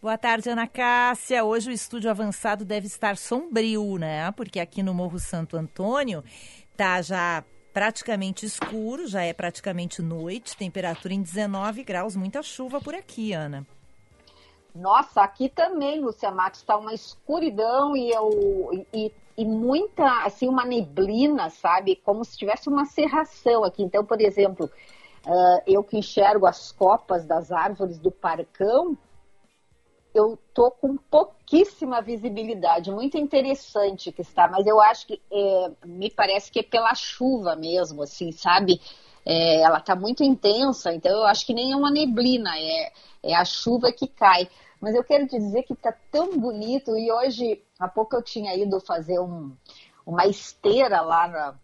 Boa tarde, Ana Cássia. Hoje o estúdio avançado deve estar sombrio, né? Porque aqui no Morro Santo Antônio tá já praticamente escuro, já é praticamente noite, temperatura em 19 graus, muita chuva por aqui, Ana. Nossa, aqui também, Lúcia Matos, está uma escuridão e, eu, e, e, muita, assim, uma neblina, sabe? Como se tivesse uma serração aqui. Então, por exemplo, uh, eu que enxergo as copas das árvores do parcão, eu tô com pouquíssima visibilidade, muito interessante que está, mas eu acho que é, me parece que é pela chuva mesmo, assim, sabe? É, ela está muito intensa, então eu acho que nem é uma neblina, é, é a chuva que cai. Mas eu quero te dizer que está tão bonito e hoje, há pouco eu tinha ido fazer um, uma esteira lá na,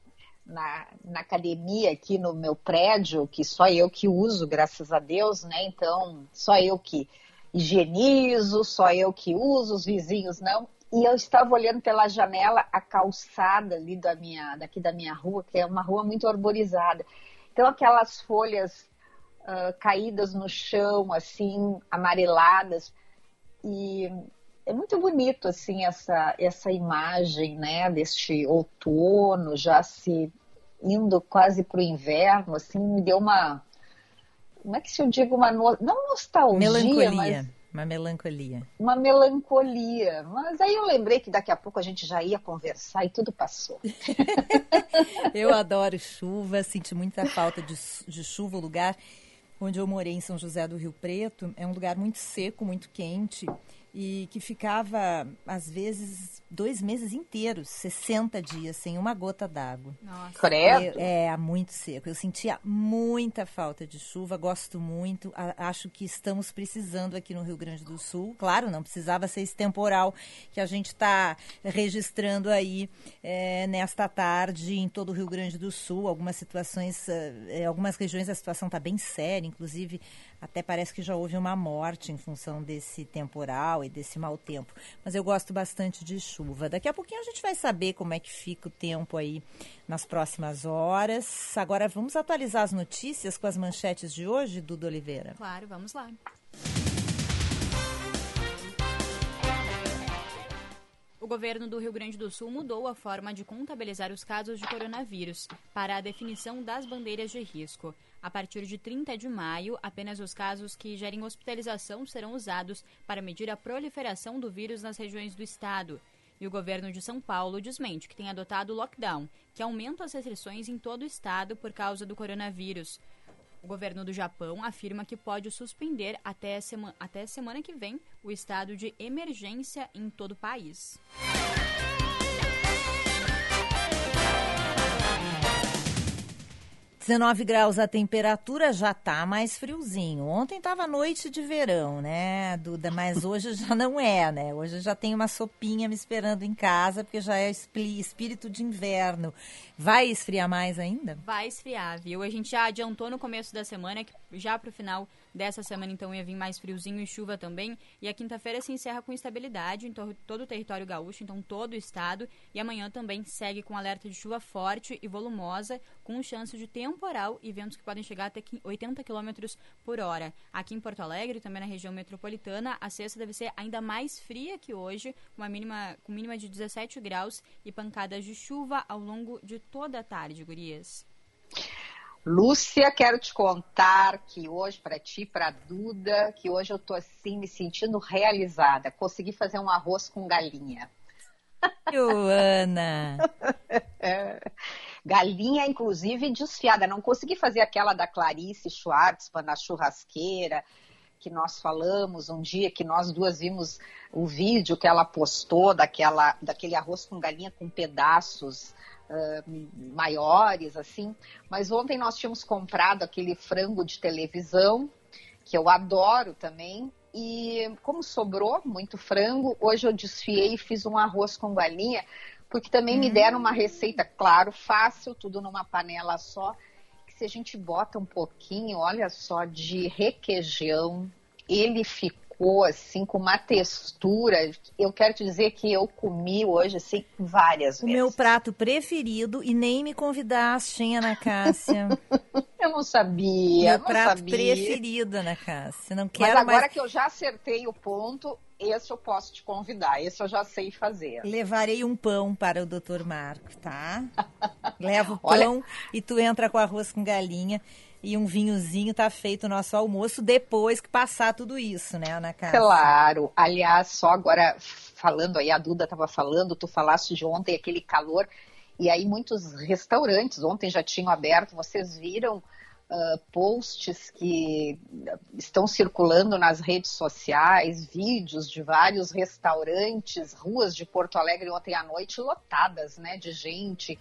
na, na, academia aqui no meu prédio, que só eu que uso, graças a Deus, né? Então, só eu que higienizo, só eu que uso, os vizinhos não. E eu estava olhando pela janela a calçada ali da minha, daqui da minha rua, que é uma rua muito arborizada. Então aquelas folhas uh, caídas no chão, assim, amareladas. E é muito bonito, assim, essa, essa imagem, né, deste outono já se indo quase para o inverno, assim, me deu uma, como é que se eu digo uma no... não nostalgia, melancolia. mas uma melancolia. Uma melancolia. Mas aí eu lembrei que daqui a pouco a gente já ia conversar e tudo passou. eu adoro chuva, senti muita falta de, de chuva. O lugar onde eu morei, em São José do Rio Preto, é um lugar muito seco, muito quente e que ficava, às vezes, dois meses inteiros, 60 dias, sem uma gota d'água. Nossa. Credo. É, é, muito seco. Eu sentia muita falta de chuva, gosto muito. A, acho que estamos precisando aqui no Rio Grande do Sul. Claro, não precisava ser esse temporal que a gente está registrando aí é, nesta tarde em todo o Rio Grande do Sul. Algumas situações, é, algumas regiões a situação está bem séria, inclusive até parece que já houve uma morte em função desse temporal e desse mau tempo. Mas eu gosto bastante de chuva. Daqui a pouquinho a gente vai saber como é que fica o tempo aí nas próximas horas. Agora vamos atualizar as notícias com as manchetes de hoje, Duda Oliveira. Claro, vamos lá. O governo do Rio Grande do Sul mudou a forma de contabilizar os casos de coronavírus para a definição das bandeiras de risco. A partir de 30 de maio, apenas os casos que gerem hospitalização serão usados para medir a proliferação do vírus nas regiões do estado. E o governo de São Paulo desmente que tem adotado o lockdown, que aumenta as restrições em todo o estado por causa do coronavírus. O governo do Japão afirma que pode suspender até, sema até semana que vem o estado de emergência em todo o país. 19 graus a temperatura já tá mais friozinho. Ontem tava noite de verão, né, Duda? Mas hoje já não é, né? Hoje já tem uma sopinha me esperando em casa, porque já é espírito de inverno. Vai esfriar mais ainda? Vai esfriar, viu? A gente já adiantou no começo da semana que já pro final Dessa semana, então, ia vir mais friozinho e chuva também. E a quinta-feira se encerra com estabilidade em todo o território gaúcho, então todo o estado. E amanhã também segue com alerta de chuva forte e volumosa, com chance de temporal e ventos que podem chegar até 80 km por hora. Aqui em Porto Alegre, também na região metropolitana, a sexta deve ser ainda mais fria que hoje, com uma mínima, com mínima de 17 graus e pancadas de chuva ao longo de toda a tarde, gurias. Lúcia, quero te contar que hoje, para ti, para Duda, que hoje eu tô assim me sentindo realizada. Consegui fazer um arroz com galinha. Ana! galinha, inclusive, desfiada. Não consegui fazer aquela da Clarice Schwartzman na churrasqueira, que nós falamos um dia, que nós duas vimos o vídeo que ela postou daquela, daquele arroz com galinha com pedaços uh, maiores, assim. Mas ontem nós tínhamos comprado aquele frango de televisão, que eu adoro também. E como sobrou muito frango, hoje eu desfiei e fiz um arroz com galinha, porque também hum. me deram uma receita, claro, fácil, tudo numa panela só. Que se a gente bota um pouquinho, olha só, de requeijão, ele ficou ficou assim com uma textura. Eu quero te dizer que eu comi hoje assim várias o vezes. O meu prato preferido e nem me convidaste, hein, Ana Cássia? eu não sabia. Meu não prato sabia. preferido, Ana Cássia. Não quero Mas agora mais... que eu já acertei o ponto, esse eu posso te convidar. Esse eu já sei fazer. Levarei um pão para o Dr. Marco, tá? Levo o pão Olha... e tu entra com arroz com galinha e um vinhozinho tá feito o nosso almoço depois que passar tudo isso, né, Ana Cássia? Claro. Aliás, só agora falando aí, a Duda estava falando, tu falaste de ontem aquele calor, e aí muitos restaurantes ontem já tinham aberto, vocês viram uh, posts que estão circulando nas redes sociais, vídeos de vários restaurantes, ruas de Porto Alegre ontem à noite lotadas, né, de gente,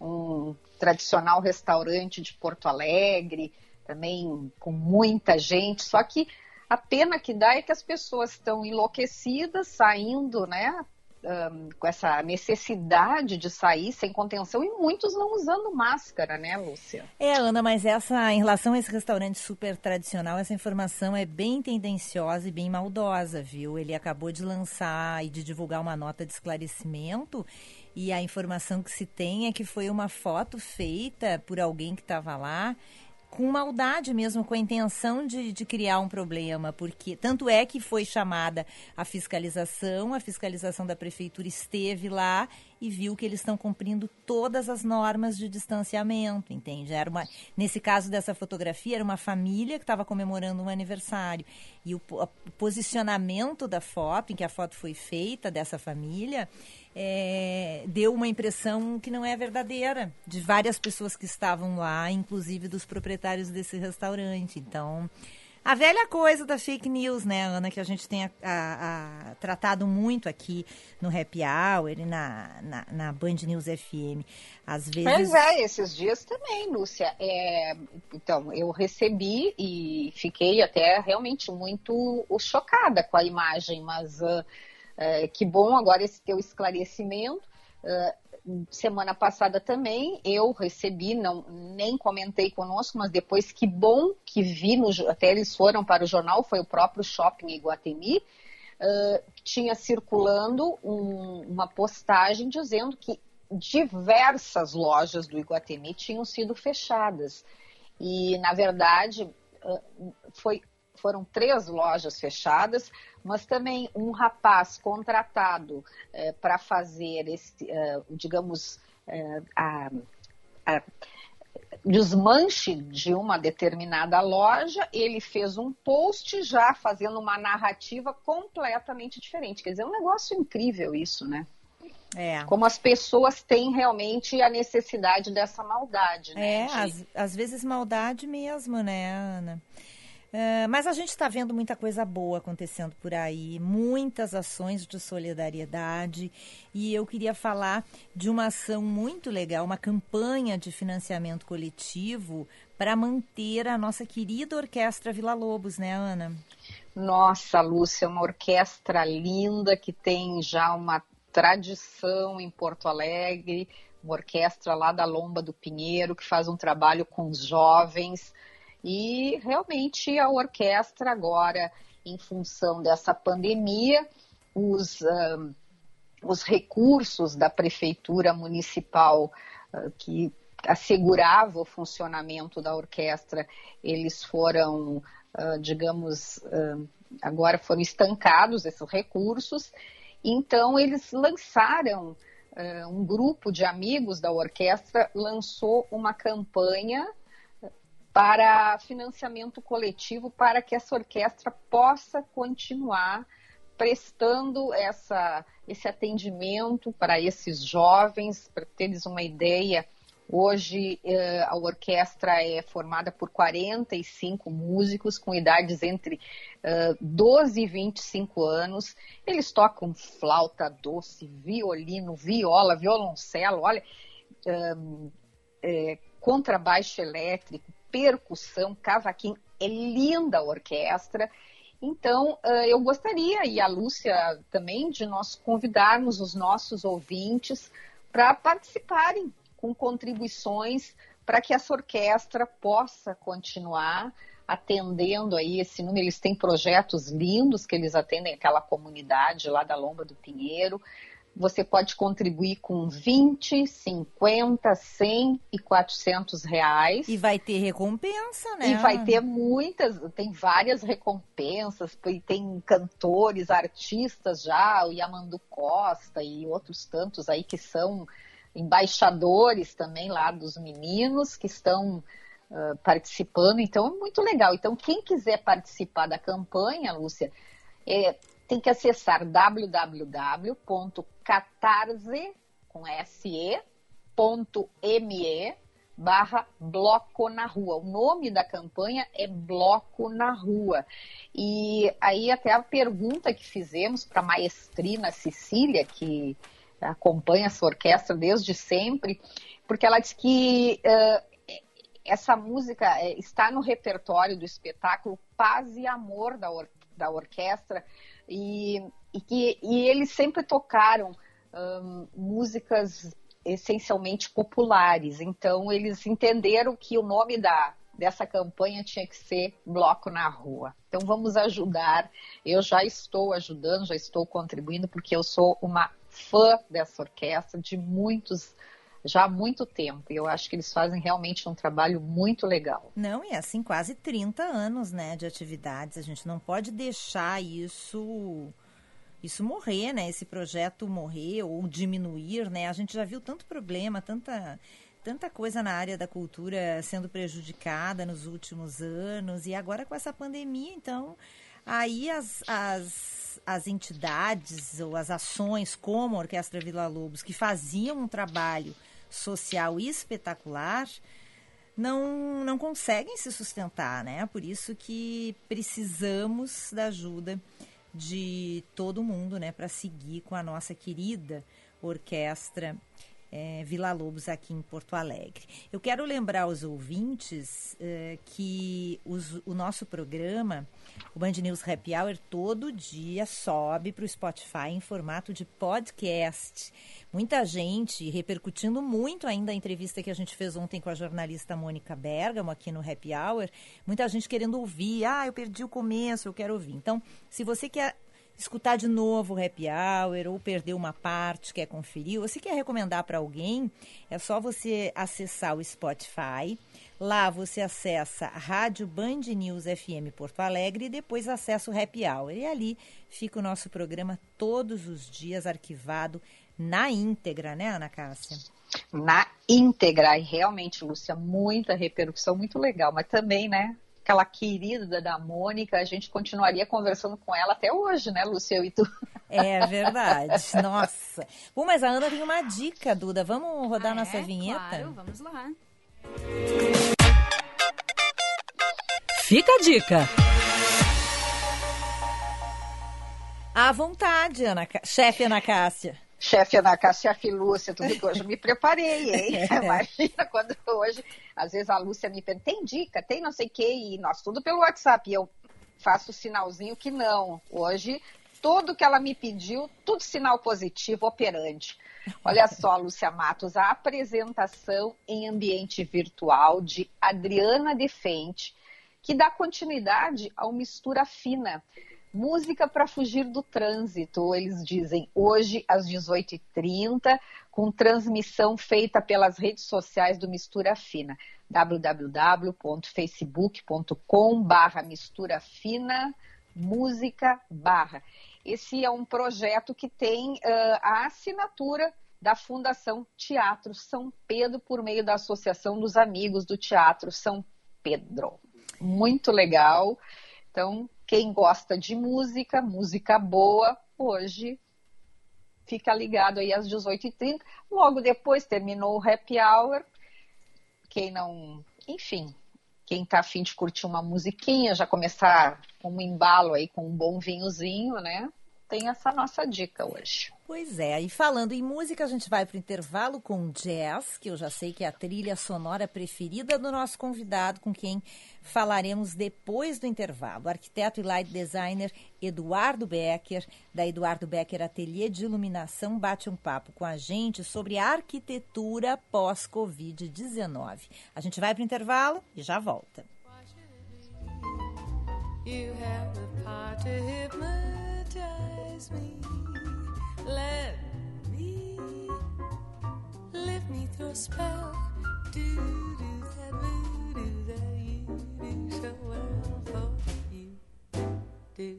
um tradicional restaurante de Porto Alegre, também com muita gente. Só que a pena que dá é que as pessoas estão enlouquecidas, saindo, né? Um, com essa necessidade de sair sem contenção e muitos não usando máscara, né, Lúcia? É, Ana, mas essa, em relação a esse restaurante super tradicional, essa informação é bem tendenciosa e bem maldosa, viu? Ele acabou de lançar e de divulgar uma nota de esclarecimento e a informação que se tem é que foi uma foto feita por alguém que estava lá com maldade mesmo, com a intenção de, de, criar um problema, porque tanto é que foi chamada a fiscalização, a fiscalização da prefeitura esteve lá e viu que eles estão cumprindo todas as normas de distanciamento, entende? Era uma, nesse caso dessa fotografia, era uma família que estava comemorando um aniversário e o, o posicionamento da foto, em que a foto foi feita dessa família, é, deu uma impressão que não é verdadeira de várias pessoas que estavam lá, inclusive dos proprietários desse restaurante. Então, a velha coisa da fake news, né, Ana, que a gente tem a, a, a, tratado muito aqui no Happy Hour e na, na, na, Band News FM. Às vezes. Mas é, esses dias também, Lúcia. É, então, eu recebi e fiquei até realmente muito chocada com a imagem, mas. Uh, é, que bom agora esse teu esclarecimento. É, semana passada também eu recebi, não nem comentei conosco, mas depois que bom que vi, no, até eles foram para o jornal, foi o próprio Shopping Iguatemi, uh, tinha circulando um, uma postagem dizendo que diversas lojas do Iguatemi tinham sido fechadas. E, na verdade, uh, foi foram três lojas fechadas, mas também um rapaz contratado é, para fazer esse, é, digamos, é, a, a desmanche de uma determinada loja, ele fez um post já fazendo uma narrativa completamente diferente. Quer dizer, é um negócio incrível isso, né? É. Como as pessoas têm realmente a necessidade dessa maldade, né? É, às, às vezes maldade mesmo, né, Ana? Uh, mas a gente está vendo muita coisa boa acontecendo por aí, muitas ações de solidariedade. E eu queria falar de uma ação muito legal, uma campanha de financiamento coletivo para manter a nossa querida Orquestra Vila Lobos, né, Ana? Nossa, Lúcia, uma orquestra linda que tem já uma tradição em Porto Alegre, uma orquestra lá da Lomba do Pinheiro que faz um trabalho com os jovens e realmente a orquestra agora, em função dessa pandemia, os, uh, os recursos da prefeitura municipal uh, que assegurava o funcionamento da orquestra, eles foram, uh, digamos, agora foram estancados esses recursos. Então eles lançaram um grupo de amigos da orquestra lançou uma campanha para financiamento coletivo para que essa orquestra possa continuar prestando essa, esse atendimento para esses jovens, para teres uma ideia. Hoje eh, a orquestra é formada por 45 músicos com idades entre uh, 12 e 25 anos. Eles tocam flauta doce, violino, viola, violoncelo, olha, é, contrabaixo elétrico, percussão, cavaquinho, é linda a orquestra. Então, eu gostaria, e a Lúcia também, de nós convidarmos os nossos ouvintes para participarem com contribuições para que essa orquestra possa continuar atendendo aí esse número. Eles têm projetos lindos que eles atendem aquela comunidade lá da Lomba do Pinheiro. Você pode contribuir com 20, 50, 100 e 400 reais. E vai ter recompensa, né? E vai ter muitas, tem várias recompensas, tem cantores, artistas já, o Yamandu Costa e outros tantos aí que são embaixadores também lá dos meninos que estão uh, participando. Então, é muito legal. Então, quem quiser participar da campanha, Lúcia, é, tem que acessar www.catarse, com se.me barra Bloco na Rua. O nome da campanha é Bloco na Rua. E aí até a pergunta que fizemos para a maestrina Cecília, que acompanha essa orquestra desde sempre, porque ela disse que uh, essa música eh, está no repertório do espetáculo Paz e Amor da, or da orquestra, e, e, que, e eles sempre tocaram um, músicas essencialmente populares. Então, eles entenderam que o nome da, dessa campanha tinha que ser Bloco na Rua. Então, vamos ajudar. Eu já estou ajudando, já estou contribuindo, porque eu sou uma fã dessa orquestra de muitos já há muito tempo. E eu acho que eles fazem realmente um trabalho muito legal. Não, e assim, quase 30 anos né, de atividades. A gente não pode deixar isso isso morrer, né? Esse projeto morrer ou diminuir, né? A gente já viu tanto problema, tanta tanta coisa na área da cultura sendo prejudicada nos últimos anos e agora com essa pandemia, então aí as, as, as entidades ou as ações como a Orquestra Vila Lobos que faziam um trabalho social espetacular, não, não conseguem se sustentar, né? Por isso que precisamos da ajuda de todo mundo, né, para seguir com a nossa querida orquestra é, Vila Lobos aqui em Porto Alegre. Eu quero lembrar aos ouvintes é, que os, o nosso programa, o Band News Happy Hour, todo dia sobe para o Spotify em formato de podcast. Muita gente repercutindo muito ainda a entrevista que a gente fez ontem com a jornalista Mônica Bergamo aqui no Happy Hour. Muita gente querendo ouvir. Ah, eu perdi o começo, eu quero ouvir. Então, se você quer escutar de novo o happy hour ou perder uma parte, quer conferir, ou se quer recomendar para alguém, é só você acessar o Spotify. Lá você acessa a Rádio Band News FM Porto Alegre e depois acessa o happy hour. E ali fica o nosso programa todos os dias arquivado na íntegra, né, Ana Cássia? Na íntegra, e realmente, Lúcia, muita repercussão, muito legal, mas também, né, aquela querida da Mônica, a gente continuaria conversando com ela até hoje, né, Lúcia e tu? É verdade. Nossa. Bom, mas a Ana tem uma dica, Duda. Vamos rodar ah, nossa é? vinheta? Claro, vamos lá. Fica a dica. À vontade, Ana, chefe Ana Cássia chefe Ana Cássia, Lúcia, tudo que hoje eu me preparei, hein? Imagina quando hoje, às vezes a Lúcia me pergunta, tem dica, tem não sei o que, e nós tudo pelo WhatsApp, e eu faço o sinalzinho que não. Hoje, tudo que ela me pediu, tudo sinal positivo, operante. Olha só, Lúcia Matos, a apresentação em ambiente virtual de Adriana Defente, que dá continuidade ao Mistura Fina, Música para fugir do trânsito, eles dizem, hoje às 18h30, com transmissão feita pelas redes sociais do Mistura Fina, www.facebook.com Mistura Fina Música barra. Esse é um projeto que tem uh, a assinatura da Fundação Teatro São Pedro por meio da Associação dos Amigos do Teatro São Pedro. Muito legal. Então, quem gosta de música, música boa, hoje fica ligado aí às 18h30. Logo depois terminou o happy hour. Quem não. Enfim, quem está afim de curtir uma musiquinha, já começar um embalo aí com um bom vinhozinho, né? Tem essa nossa dica hoje. Pois é, e falando em música, a gente vai para o intervalo com jazz, que eu já sei que é a trilha sonora preferida do nosso convidado, com quem falaremos depois do intervalo. O arquiteto e light designer Eduardo Becker, da Eduardo Becker Ateliê de Iluminação, bate um papo com a gente sobre a arquitetura pós-Covid-19. A gente vai para o intervalo e já volta. You have the power to hypnotize me. Let me lift me through a spell. Do do that voodoo that you do so well for you. Do.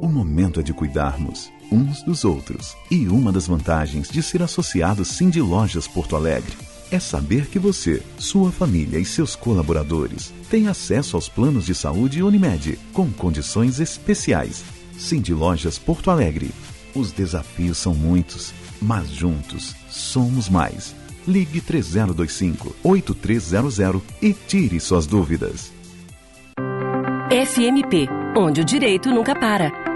O momento é de cuidarmos uns dos outros. E uma das vantagens de ser associado Cindy Lojas Porto Alegre é saber que você, sua família e seus colaboradores têm acesso aos planos de saúde Unimed com condições especiais. Cindy Lojas Porto Alegre. Os desafios são muitos, mas juntos somos mais. Ligue 3025 8300 e tire suas dúvidas. FMP, onde o direito nunca para.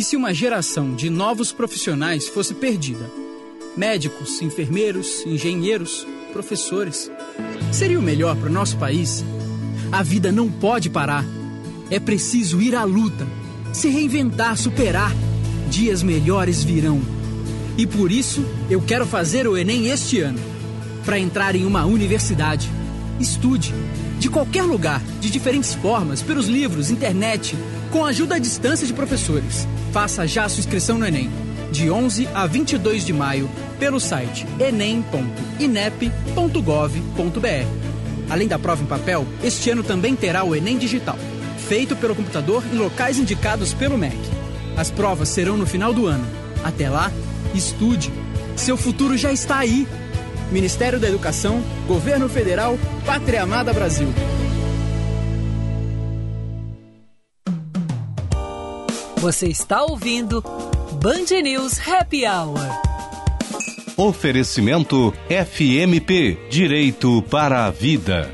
E se uma geração de novos profissionais fosse perdida? Médicos, enfermeiros, engenheiros, professores. Seria o melhor para o nosso país? A vida não pode parar. É preciso ir à luta, se reinventar, superar. Dias melhores virão. E por isso eu quero fazer o Enem este ano. Para entrar em uma universidade. Estude. De qualquer lugar, de diferentes formas, pelos livros, internet, com a ajuda à distância de professores. Faça já sua inscrição no Enem, de 11 a 22 de maio, pelo site enem.inep.gov.br. Além da prova em papel, este ano também terá o Enem Digital, feito pelo computador em locais indicados pelo MEC. As provas serão no final do ano. Até lá, estude. Seu futuro já está aí. Ministério da Educação, Governo Federal, Pátria Amada Brasil. Você está ouvindo Band News Happy Hour. Oferecimento FMP Direito para a Vida.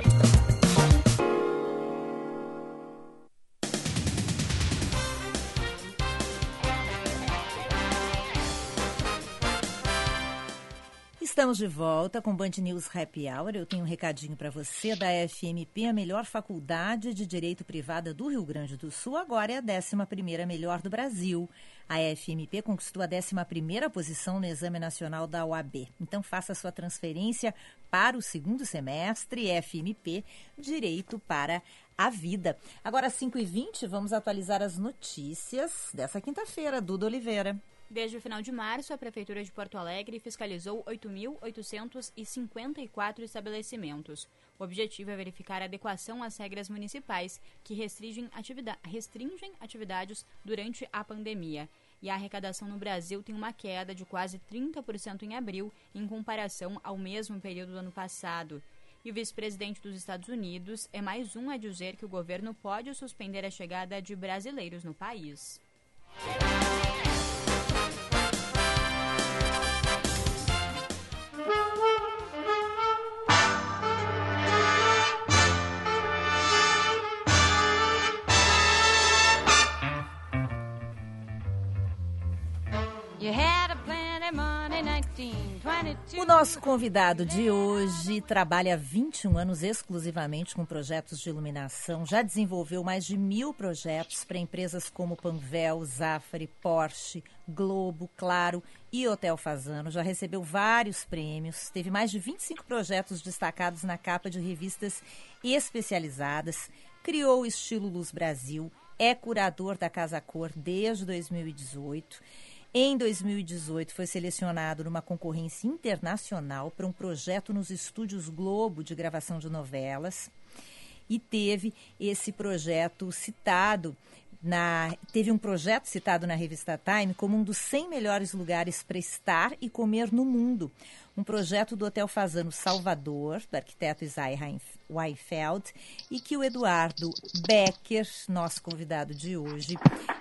Estamos de volta com Band News Happy Hour. Eu tenho um recadinho para você da FMP, a melhor faculdade de direito privada do Rio Grande do Sul. Agora é a 11 melhor do Brasil. A FMP conquistou a 11 posição no Exame Nacional da OAB. Então faça sua transferência para o segundo semestre FMP Direito para a Vida. Agora, às 5h20, vamos atualizar as notícias dessa quinta-feira. Duda Oliveira. Desde o final de março, a Prefeitura de Porto Alegre fiscalizou 8.854 estabelecimentos. O objetivo é verificar adequação às regras municipais que restringem, restringem atividades durante a pandemia. E a arrecadação no Brasil tem uma queda de quase 30% em abril, em comparação ao mesmo período do ano passado. E o vice-presidente dos Estados Unidos é mais um a dizer que o governo pode suspender a chegada de brasileiros no país. O nosso convidado de hoje trabalha há 21 anos exclusivamente com projetos de iluminação. Já desenvolveu mais de mil projetos para empresas como Panvel, Zafari, Porsche, Globo, Claro e Hotel Fazano. Já recebeu vários prêmios. Teve mais de 25 projetos destacados na capa de revistas especializadas. Criou o estilo Luz Brasil. É curador da Casa Cor desde 2018 em 2018, foi selecionado numa concorrência internacional para um projeto nos estúdios Globo de gravação de novelas e teve esse projeto citado na, teve um projeto citado na revista Time como um dos 100 melhores lugares para estar e comer no mundo. Um projeto do Hotel Fazano Salvador, do arquiteto Isai Weifeld, e que o Eduardo Becker, nosso convidado de hoje,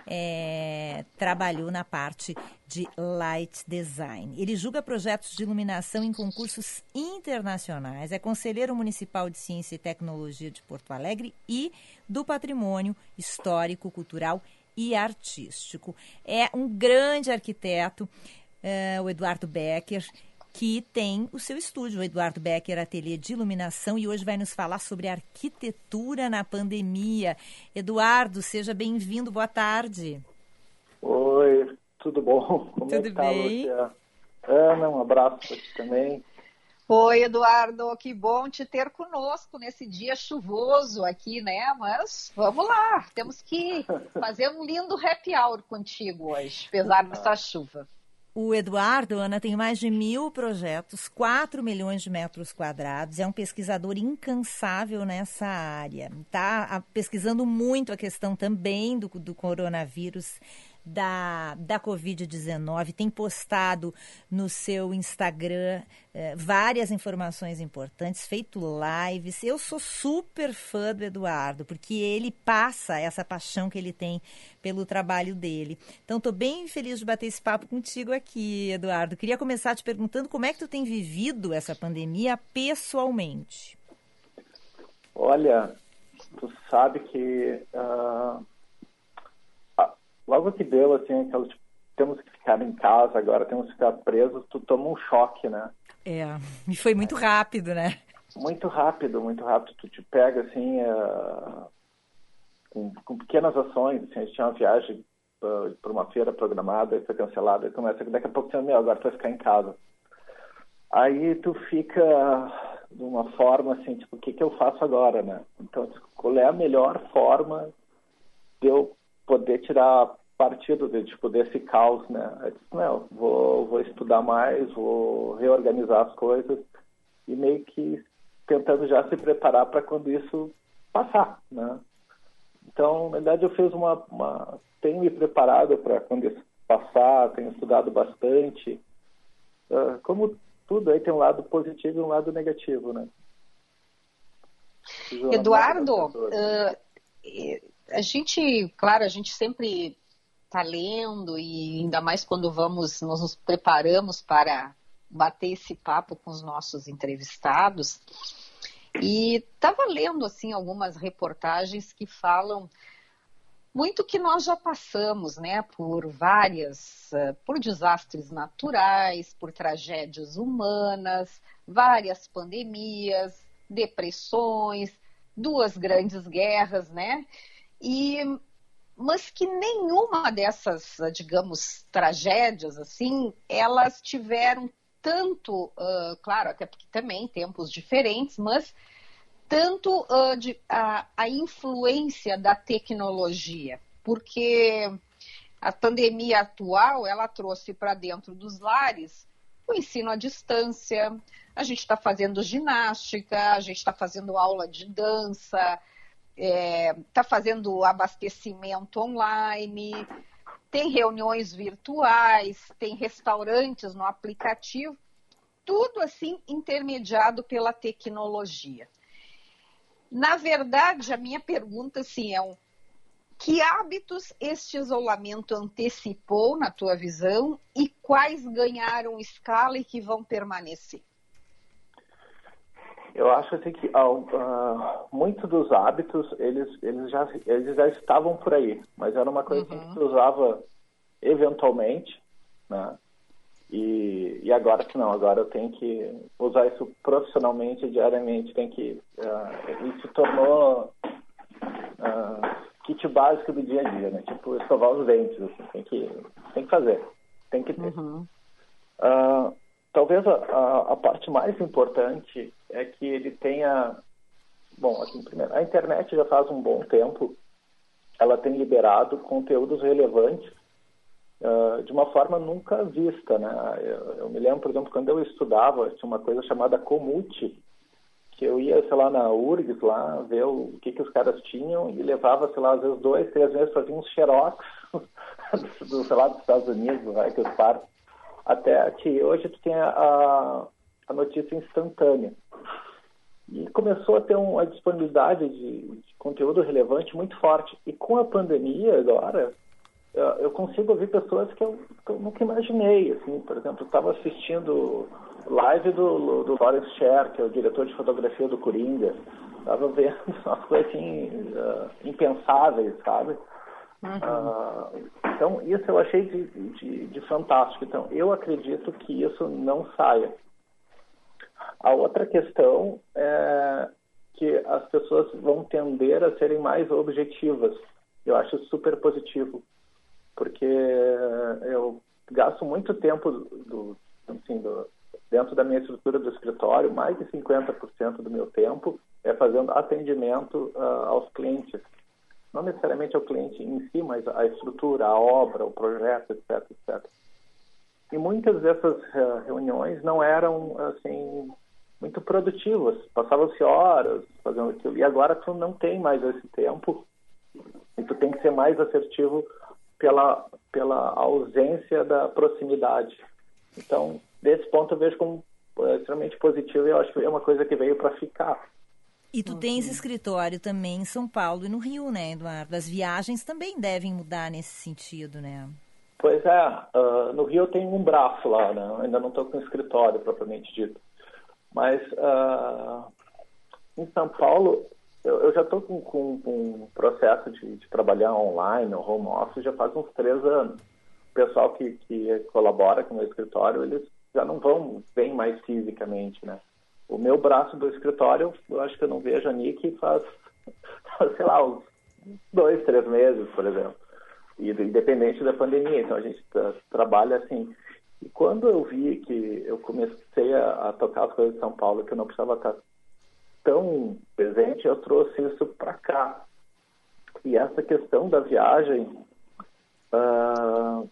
é, trabalhou na parte de light design. Ele julga projetos de iluminação em concursos internacionais, é conselheiro municipal de ciência e tecnologia de Porto Alegre e do patrimônio histórico, cultural e artístico. É um grande arquiteto, é, o Eduardo Becker, que tem o seu estúdio, o Eduardo Becker Ateliê de Iluminação, e hoje vai nos falar sobre arquitetura na pandemia. Eduardo, seja bem-vindo, boa tarde. Oi, tudo bom? Como tudo é que tá, bem? Lúcia? Ana, um abraço para ti também. Oi, Eduardo, que bom te ter conosco nesse dia chuvoso aqui, né? Mas vamos lá, temos que fazer um lindo happy hour contigo hoje, apesar dessa chuva. O Eduardo, Ana, tem mais de mil projetos, 4 milhões de metros quadrados, é um pesquisador incansável nessa área. Está pesquisando muito a questão também do, do coronavírus, da, da Covid-19, tem postado no seu Instagram eh, várias informações importantes, feito lives. Eu sou super fã do Eduardo, porque ele passa essa paixão que ele tem pelo trabalho dele. Então, estou bem feliz de bater esse papo contigo aqui, Eduardo. Queria começar te perguntando como é que tu tem vivido essa pandemia pessoalmente. Olha, tu sabe que uh, logo que deu, assim, aquelas, tipo, temos que ficar em casa agora, temos que ficar presos, tu toma um choque, né? É, e foi muito rápido, né? Muito rápido, muito rápido. Tu te pega, assim, uh, com, com, pequenas ações, assim, a gente tinha uma viagem uh, para uma feira programada, foi cancelada, e começa, daqui a pouco você, meu, agora tu vai ficar em casa. Aí tu fica de uma forma, assim, tipo, o que que eu faço agora, né? Então, qual é a melhor forma de eu poder tirar partido de, tipo, desse caos, né? Eu disse, não, vou, vou estudar mais, vou reorganizar as coisas e meio que tentando já se preparar para quando isso passar, né? Então, na verdade, eu fiz uma, uma tenho me preparado para quando isso passar, tenho estudado bastante. Uh, como tudo aí tem um lado positivo e um lado negativo, né? Eduardo, uh, a gente, claro, a gente sempre está lendo e ainda mais quando vamos, nós nos preparamos para bater esse papo com os nossos entrevistados. E estava lendo assim algumas reportagens que falam muito que nós já passamos, né, por várias, por desastres naturais, por tragédias humanas, várias pandemias, depressões, duas grandes guerras, né? E mas que nenhuma dessas, digamos, tragédias assim, elas tiveram tanto, uh, claro, até porque também tempos diferentes, mas tanto uh, de, a, a influência da tecnologia, porque a pandemia atual ela trouxe para dentro dos lares o ensino à distância, a gente está fazendo ginástica, a gente está fazendo aula de dança, está é, tá fazendo abastecimento online, tem reuniões virtuais, tem restaurantes no aplicativo, tudo assim intermediado pela tecnologia. Na verdade, a minha pergunta assim, é um, que hábitos este isolamento antecipou na tua visão e quais ganharam escala e que vão permanecer? Eu acho assim que uh, uh, muitos dos hábitos eles eles já eles já estavam por aí, mas era uma coisa uhum. que se usava eventualmente, né? E, e agora que não, agora eu tenho que usar isso profissionalmente, diariamente, tem que uh, isso se tornou kit básico do dia a dia, né? Tipo escovar os dentes, assim, tem que tem que fazer, tem que ter. Uhum. talvez a, a, a parte mais importante é que ele tenha. Bom, assim, primeiro, a internet já faz um bom tempo, ela tem liberado conteúdos relevantes uh, de uma forma nunca vista, né? Eu, eu, me lembro, por exemplo, quando eu estudava, tinha uma coisa chamada Comute, que eu ia, sei lá, na URGS lá, ver o, que, que os caras tinham e levava, sei lá, às vezes dois, três vezes, fazia uns xerox do, sei lá, dos Estados Unidos, vai, que os pares até que hoje tu tem a, a notícia instantânea. E começou a ter uma disponibilidade de, de conteúdo relevante muito forte. E com a pandemia agora, eu consigo ouvir pessoas que eu, que eu nunca imaginei. Assim, por exemplo, estava assistindo live do, do Lawrence Sher, que é o diretor de fotografia do Coringa. Estava vendo umas coisas assim, uh, impensáveis, sabe? Uhum. Uh, então, isso eu achei de, de, de fantástico. Então, eu acredito que isso não saia. A outra questão é que as pessoas vão tender a serem mais objetivas. Eu acho super positivo, porque eu gasto muito tempo do, assim, do, dentro da minha estrutura do escritório, mais de 50% do meu tempo é fazendo atendimento uh, aos clientes. Não necessariamente ao cliente em si, mas a estrutura, a obra, o projeto, etc, etc. E muitas dessas uh, reuniões não eram assim muito produtivas. Passavam-se horas fazendo aquilo. E agora tu não tem mais esse tempo e tu tem que ser mais assertivo pela, pela ausência da proximidade. Então, desse ponto eu vejo como é, extremamente positivo e eu acho que é uma coisa que veio para ficar. E tu tens escritório também em São Paulo e no Rio, né, Eduardo? As viagens também devem mudar nesse sentido, né? Pois é, uh, no Rio eu tenho um braço lá, né? Ainda não estou com escritório propriamente dito. Mas uh, em São Paulo, eu, eu já estou com, com, com, um processo de, de, trabalhar online, no home office, já faz uns três anos. O pessoal que, que colabora com o meu escritório, eles já não vão bem mais fisicamente, né? O meu braço do escritório, eu acho que eu não vejo a Nick faz, sei lá, uns dois, três meses, por exemplo. Independente da pandemia, então a gente trabalha assim. E quando eu vi que eu comecei a, a, tocar as coisas de São Paulo, que eu não precisava estar tão presente, eu trouxe isso para cá. E essa questão da viagem uh,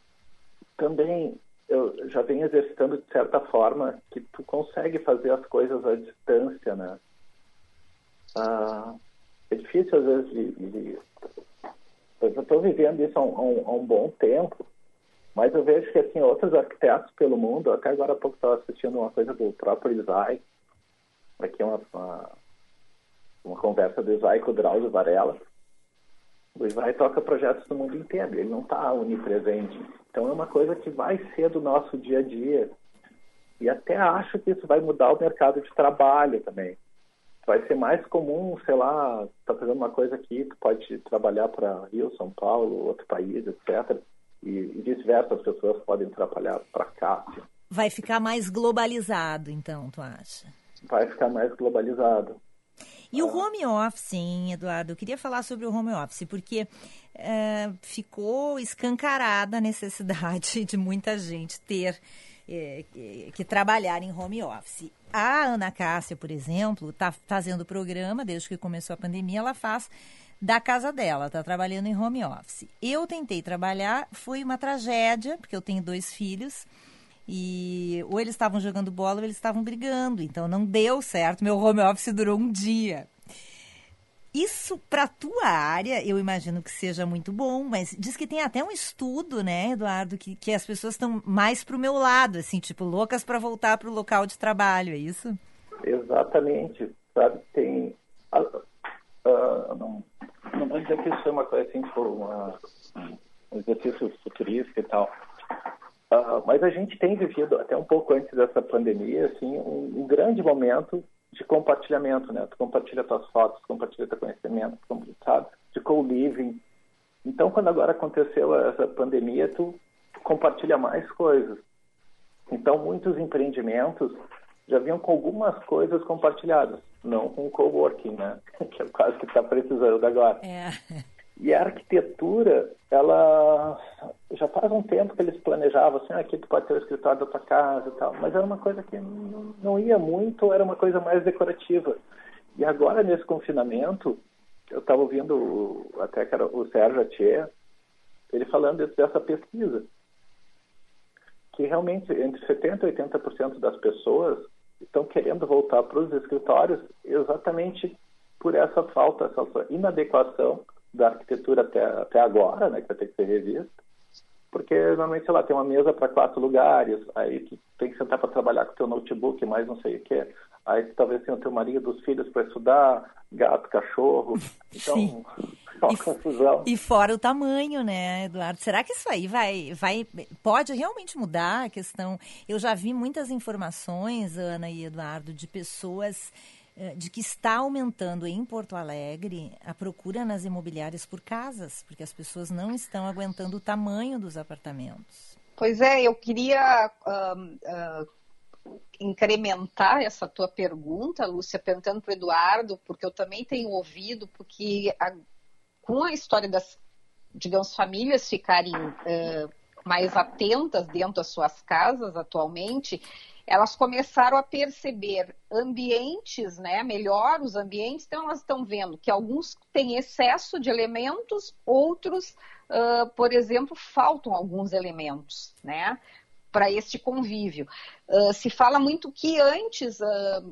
também eu já venho exercitando de certa forma que tu consegue fazer as coisas à distância, né? Uh, é difícil às vezes de, de... eu estou vivendo isso há um, um bom tempo mas eu vejo que assim, outros arquitetos pelo mundo, até agora há pouco estava assistindo uma coisa do próprio Isai, aqui uma, uma, uma conversa do Isai com o Drauzio Varela. O Isai toca projetos do mundo inteiro, ele não está onipresente. Então é uma coisa que vai ser do nosso dia a dia. E até acho que isso vai mudar o mercado de trabalho também. Vai ser mais comum, sei lá, tá fazendo uma coisa aqui, tu pode trabalhar para Rio, São Paulo, outro país, etc e, e vice-versa, as pessoas podem trabalhar para cá. Assim. Vai ficar mais globalizado, então, tu acha? Vai ficar mais globalizado. E o home office, hein, Eduardo? Eu queria falar sobre o home office, porque é, ficou escancarada a necessidade de muita gente ter é, que trabalhar em home office. A Ana Cássia, por exemplo, está fazendo programa, desde que começou a pandemia, ela faz da casa dela, está trabalhando em home office. Eu tentei trabalhar, foi uma tragédia, porque eu tenho dois filhos. E ou eles estavam jogando bola ou eles estavam brigando, então não deu certo. Meu home office durou um dia. Isso para tua área, eu imagino que seja muito bom, mas diz que tem até um estudo, né, Eduardo, que, que as pessoas estão mais pro meu lado, assim, tipo, loucas para voltar para o local de trabalho, é isso? Exatamente, sabe? Tem. Não, não vou dizer que isso é uma coisa assim, tipo, uma, um exercício futurista e tal. Uh, mas a gente tem vivido, até um pouco antes dessa pandemia, assim, um, um grande momento de compartilhamento, né? Tu compartilha tuas fotos, compartilha teu conhecimento, sabe? De co-living. Então, quando agora aconteceu essa pandemia, tu compartilha mais coisas. Então, muitos empreendimentos já vinham com algumas coisas compartilhadas, não com o coworking, né? Que é quase que está precisando agora. É. E a arquitetura, ela já faz um tempo que eles planejavam assim, ah, aqui tu pode ter o escritório da tua casa e tal, mas era uma coisa que não ia muito, era uma coisa mais decorativa. E agora nesse confinamento, eu estava ouvindo até que era o Sérgio Atier, ele falando dessa pesquisa, que realmente entre 70% e 80% das pessoas estão querendo voltar para os escritórios exatamente por essa falta, essa inadequação da arquitetura até, até agora, né, que vai ter que ser revista, porque normalmente, sei lá, tem uma mesa para quatro lugares, aí tu tem que sentar para trabalhar com o teu notebook, mais não sei o que. Aí tu talvez tenha o teu marido, os filhos para estudar, gato, cachorro. Então, Sim. é uma E- confusão. E fora o tamanho, né, Eduardo? Será que isso aí vai, vai, pode realmente mudar a questão? Eu já vi muitas informações, Ana e Eduardo, de pessoas de que está aumentando em Porto Alegre a procura nas imobiliárias por casas, porque as pessoas não estão aguentando o tamanho dos apartamentos. Pois é, eu queria ahn, ah, incrementar essa tua pergunta, Lúcia, perguntando para o Eduardo, porque eu também tenho ouvido, porque a- com a história das, digamos, famílias ficarem ah, mais atentas dentro das suas casas atualmente, elas começaram a perceber ambientes, né, melhor os ambientes, então elas estão vendo que alguns têm excesso de elementos, outros, ah, por exemplo, faltam alguns elementos, né, para este convívio. Ah, se fala muito que antes, ah,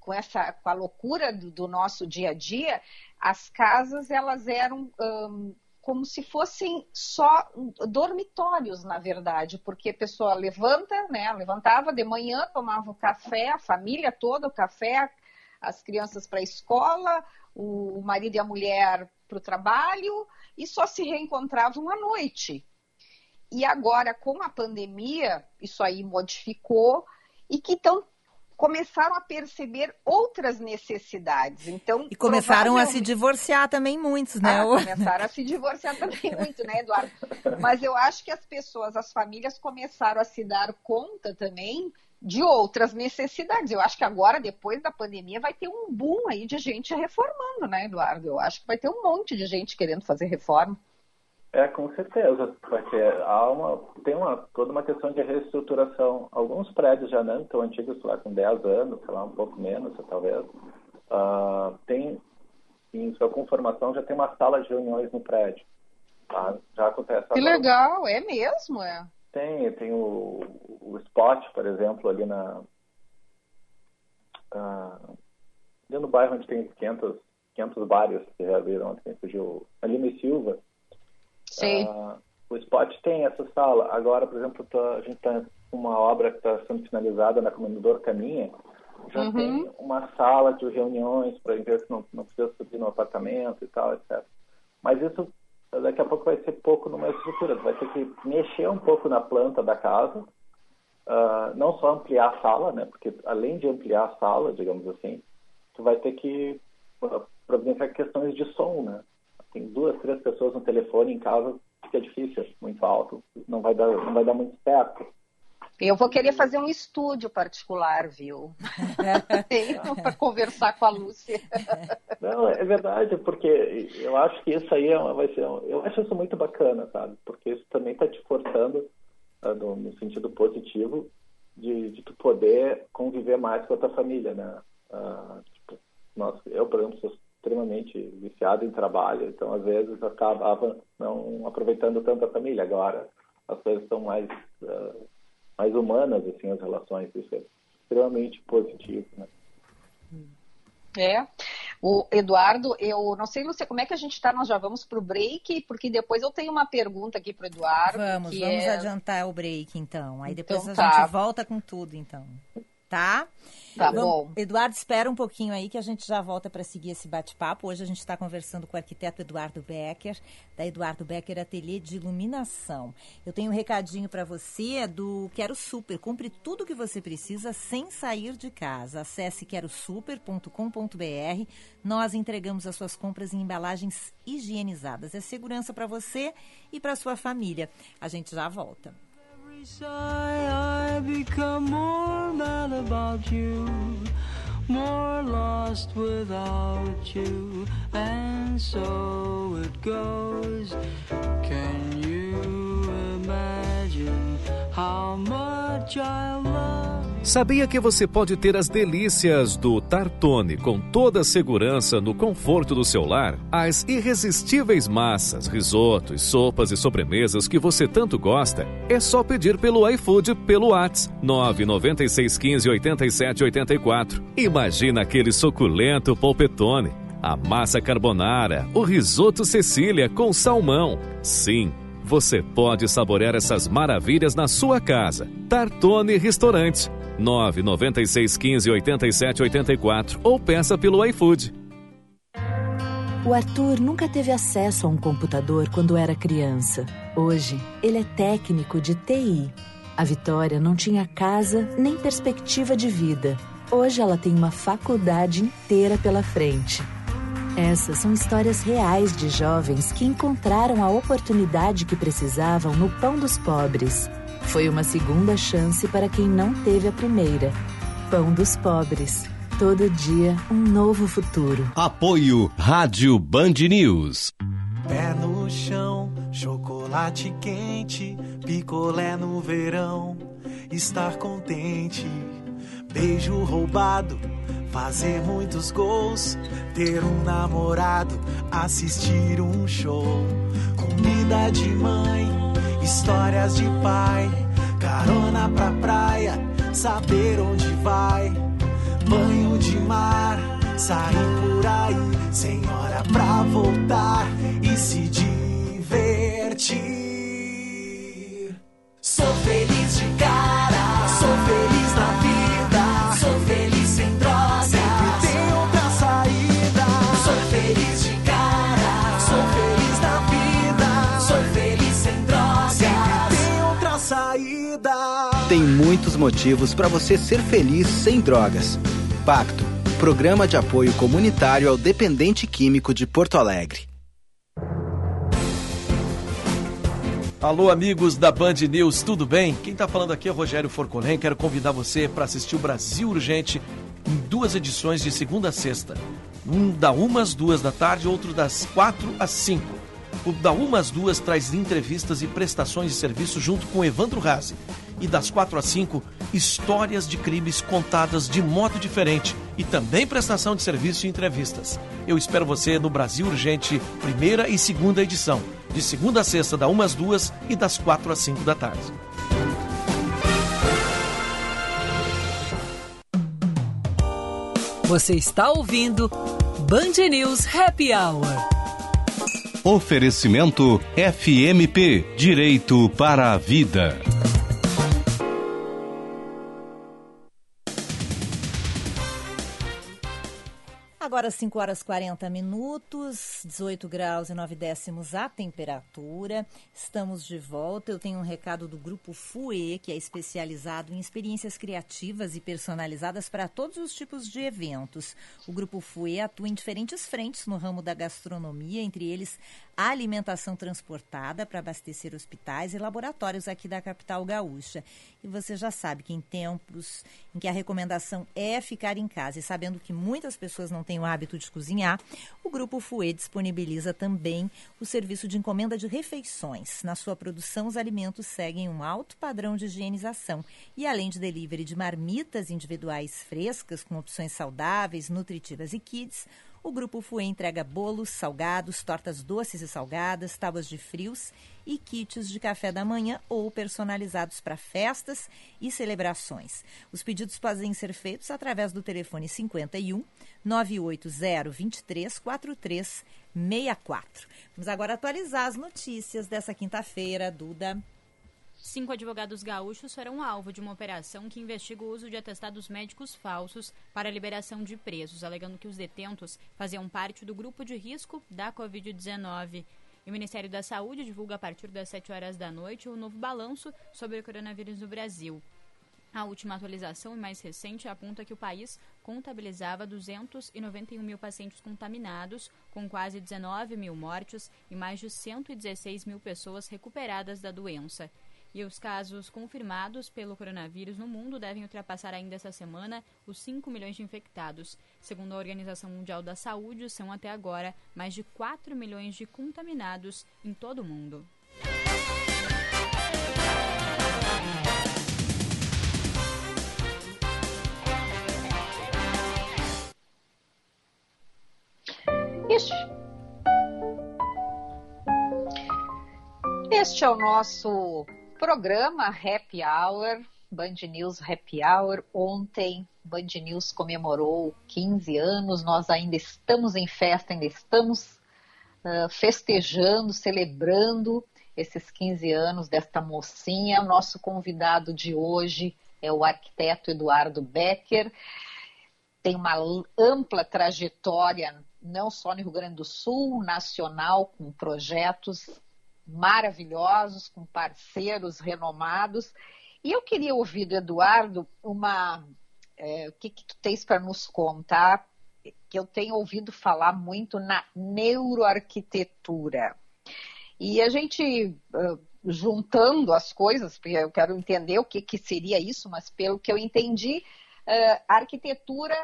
com essa, com a loucura do, do nosso dia a dia, as casas elas eram ahn, como se fossem só dormitórios, na verdade, porque a pessoa levanta, né? Levantava de manhã, tomava o café, a família toda, o café, as crianças para a escola, o marido e a mulher para o trabalho, e só se reencontravam à noite. E agora, com a pandemia, isso aí modificou, e que então começaram a perceber outras necessidades. Então, E começaram a se divorciar também muitos, né? ah, começaram a se divorciar também muito, né, Eduardo? Mas eu acho que as pessoas, as famílias começaram a se dar conta também de outras necessidades. Eu acho que agora, depois da pandemia, vai ter um boom aí de gente reformando, né, Eduardo? Eu acho que vai ter um monte de gente querendo fazer reforma. É, com certeza, porque há uma, tem uma, toda uma questão de reestruturação. Alguns prédios já não tão antigos, sei lá, com 10 anos, sei lá, um pouco menos, talvez, ah, tem, em sua conformação, já tem uma sala de reuniões no prédio. tá? Já acontece. Que agora. legal, é mesmo, é. Tem, tem o, o Spot, por exemplo, ali na. ah, ali no bairro onde tem 500, 500 bares que já abriram ontem, fugiu. Ali no Silva. Sei. Ah, o Spot tem essa sala. Agora, por exemplo, tá- a gente está com uma obra que está sendo finalizada na Comendador Caminha. Já Uhum. tem uma sala de reuniões para empresas que não, não precisa subir no apartamento e tal, etc. Mas isso daqui a pouco vai ser pouco numa estrutura. Tu vai ter que mexer um pouco na planta da casa. ah, não só ampliar a sala, né? Porque além de ampliar a sala, digamos assim, tu vai ter que ah, providenciar questões de som, né? Tem duas, três pessoas no telefone em casa, fica difícil, muito alto, não vai dar, não vai dar muito certo. Eu vou querer fazer um estúdio particular, viu? Para conversar com a Lúcia. Não, é verdade, porque eu acho que isso aí é uma, vai ser, um- eu acho isso muito bacana, sabe? Porque isso também está te forçando ah, no, no sentido positivo de, de tu poder conviver mais com a tua família, né? Ah, tipo, nós, eu, por exemplo, sou extremamente viciado em trabalho, então às vezes acabava não aproveitando tanto a família. Agora as coisas estão mais ah, mais humanas assim as relações, isso é extremamente positivo, né? É. O Eduardo, eu não sei, Lúcia, como é que a gente está? Nós já vamos para o break, porque depois eu tenho uma pergunta aqui para o Eduardo. Vamos, que vamos é- adiantar o break então. Aí depois Então a tá. gente volta com tudo, então. Tá? Tá bom. Eduardo, espera um pouquinho aí que a gente já volta para seguir esse bate-papo. Hoje a gente está conversando com o arquiteto Eduardo Becker, da Eduardo Becker Ateliê de Iluminação. Eu tenho um recadinho para você do Quero Super. Compre tudo o que você precisa sem sair de casa. Acesse querosuper.com.br. Nós entregamos as suas compras em embalagens higienizadas. É segurança para você e para sua família. A gente já volta. Sigh I become more mad about you, more lost without you, and so it goes. Can you imagine how much I love? Sabia que você pode ter as delícias do Tartone com toda a segurança no conforto do seu lar? As irresistíveis massas, risotos, sopas e sobremesas que você tanto gosta? É só pedir pelo iFood pelo Whats 996 15 87 84. Imagina aquele suculento polpetone, a massa carbonara, o risoto Cecília com salmão. Sim, você pode saborear essas maravilhas na sua casa. Tartone Restaurante, 996 15 87 84 ou peça pelo iFood. O Arthur nunca teve acesso a um computador quando era criança. Hoje, ele é técnico de TI. A Vitória não tinha casa nem perspectiva de vida. Hoje ela tem uma faculdade inteira pela frente. Essas são histórias reais de jovens que encontraram a oportunidade que precisavam no Pão dos Pobres. Foi uma segunda chance para quem não teve a primeira. Pão dos Pobres. Todo dia, um novo futuro. Apoio Rádio Band News. Pé no chão, chocolate quente, picolé no verão, estar contente, beijo roubado, fazer muitos gols, ter um namorado, assistir um show, comida de mãe, histórias de pai, carona pra praia, saber onde vai, banho de mar, sair por aí, sem hora pra voltar e se divertir. Sou feliz muitos motivos para você ser feliz sem drogas. Pacto Programa de Apoio Comunitário ao Dependente Químico de Porto Alegre. Alô, amigos da Band News, tudo bem? Quem está falando aqui é o Rogério Forcolém. Quero convidar você para assistir o Brasil Urgente em duas edições de segunda a sexta. Um da uma às duas da tarde, outro das quatro às cinco. O da uma às duas traz entrevistas e prestações de serviço junto com Evandro Razi. E das quatro às cinco, histórias de crimes contadas de modo diferente e também prestação de serviço e entrevistas. Eu espero você no Brasil Urgente, primeira e segunda edição, de segunda a sexta, da uma às duas e das quatro às cinco da tarde. Você está ouvindo Band News Happy Hour. Oferecimento FMP Direito para a Vida. Agora 5 horas 40 minutos, 18 graus e 9 décimos a temperatura. Estamos de volta. Eu tenho um recado do Grupo FUE, que é especializado em experiências criativas e personalizadas para todos os tipos de eventos. O Grupo FUE atua em diferentes frentes no ramo da gastronomia, entre eles a alimentação transportada para abastecer hospitais e laboratórios aqui da capital gaúcha. E você já sabe que em tempos em que a recomendação é ficar em casa e sabendo que muitas pessoas não têm o hábito de cozinhar, o Grupo FUE disponibiliza também o serviço de encomenda de refeições. Na sua produção, os alimentos seguem um alto padrão de higienização e, além de delivery de marmitas individuais frescas com opções saudáveis, nutritivas e kids, o Grupo Fue entrega bolos, salgados, tortas doces e salgadas, tábuas de frios e kits de café da manhã ou personalizados para festas e celebrações. Os pedidos podem ser feitos através do telefone 51 980 23 43 64. Vamos agora atualizar as notícias dessa quinta-feira, Duda. Cinco advogados gaúchos serão alvo de uma operação que investiga o uso de atestados médicos falsos para a liberação de presos, alegando que os detentos faziam parte do grupo de risco da Covid-19. E o Ministério da Saúde divulga a partir das 7 horas da noite o novo balanço sobre o coronavírus no Brasil. A última atualização e mais recente aponta que o país contabilizava 291 mil pacientes contaminados, com quase 19 mil mortes e mais de 116 mil pessoas recuperadas da doença. E os casos confirmados pelo coronavírus no mundo devem ultrapassar ainda essa semana os 5 milhões de infectados. Segundo a Organização Mundial da Saúde, são até agora mais de 4 milhões de contaminados em todo o mundo. Este, este é o nosso programa Happy Hour, Band News Happy Hour. Ontem, Band News comemorou 15 anos, nós ainda estamos em festa, ainda estamos uh, festejando, celebrando esses 15 anos desta mocinha. O nosso convidado de hoje é o arquiteto Eduardo Becker. Tem uma ampla trajetória, não só no Rio Grande do Sul, nacional, com projetos maravilhosos, com parceiros renomados. E eu queria ouvir do Eduardo uma. é, o que, que tu tens para nos contar? Que eu tenho ouvido falar muito na neuroarquitetura. E a gente, juntando as coisas, porque eu quero entender o que, que seria isso, mas pelo que eu entendi, a arquitetura,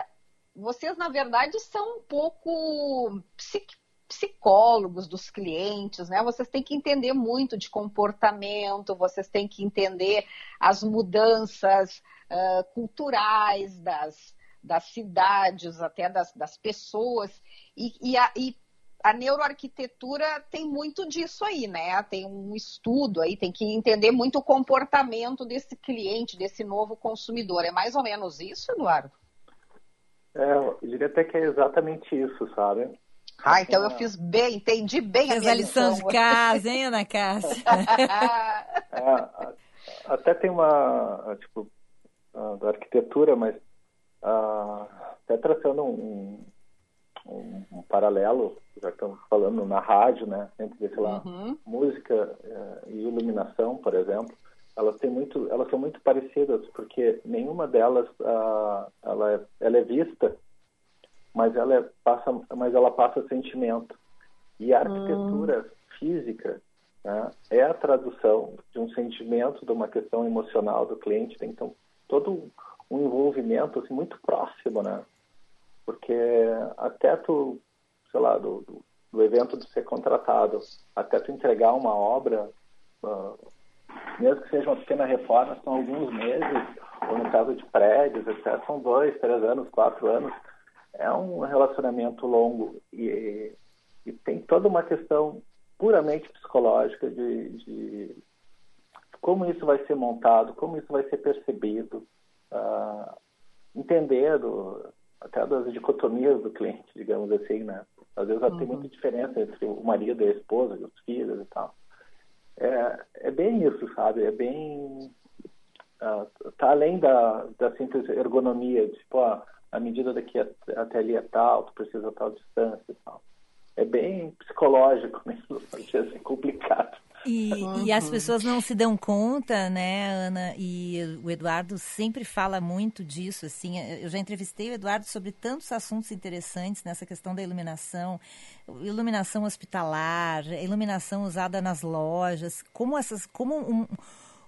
vocês na verdade são um pouco psic- psicólogos dos clientes, né? Vocês têm que entender muito de comportamento, vocês têm que entender as mudanças uh, culturais das, das cidades, até das, das pessoas. E, e, a, e a neuroarquitetura tem muito disso aí, né? Tem um estudo aí, tem que entender muito o comportamento desse cliente, desse novo consumidor. É mais ou menos isso, Eduardo? É, eu diria até que é exatamente isso, sabe? Ah, então eu fiz bem, entendi bem a minha a lição de lição. casa, hein, Ana Cássia? É, até tem uma, tipo, da arquitetura, mas ah, até traçando um, um, um paralelo, já que estamos falando na rádio, né, entre, sei lá, Uhum. música eh, e iluminação, por exemplo, elas têm muito, elas são muito parecidas, porque nenhuma delas, ah, ela, é, ela é vista, mas ela é, passa, mas ela passa sentimento. E a arquitetura física né, é a tradução de um sentimento, de uma questão emocional do cliente. Tem então todo um envolvimento assim, muito próximo, né? Porque até tu, sei lá, do, do, do evento de ser contratado, até tu entregar uma obra, ah, mesmo que seja uma pequena reforma, são alguns meses, ou no caso de prédios, etc., são dois, três anos, quatro anos. É um relacionamento longo e, e tem toda uma questão puramente psicológica de, de como isso vai ser montado, como isso vai ser percebido, ah, entender do- até das dicotomias do cliente, digamos assim, né? Às vezes tem muita diferença entre o marido e a esposa, e os filhos e tal. É, é bem isso, sabe? É bem ah, tá além da, da simples ergonomia, tipo, ah, a medida daqui at- até ali é tal, tu precisa tal distância e tal. É bem psicológico mesmo, assim, complicado. E, e as pessoas não se dão conta, né, Ana? E o Eduardo sempre fala muito disso, assim. Eu já entrevistei o Eduardo sobre tantos assuntos interessantes nessa questão da iluminação, iluminação hospitalar, iluminação usada nas lojas, como essas, como um-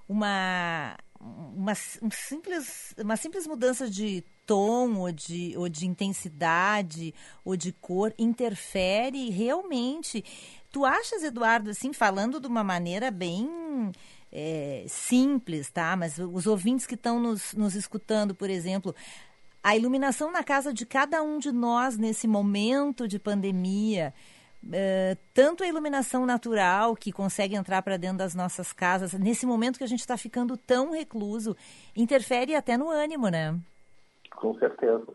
uma uma, um simples, uma simples mudança de tom ou de, ou de intensidade ou de cor interfere realmente. Tu achas, Eduardo, assim, falando de uma maneira bem é, simples, tá? Mas os ouvintes que estão nos, nos escutando, por exemplo, a iluminação na casa de cada um de nós nesse momento de pandemia, eh, tanto a iluminação natural que consegue entrar para dentro das nossas casas, nesse momento que a gente está ficando tão recluso, interfere até no ânimo, né? Com certeza.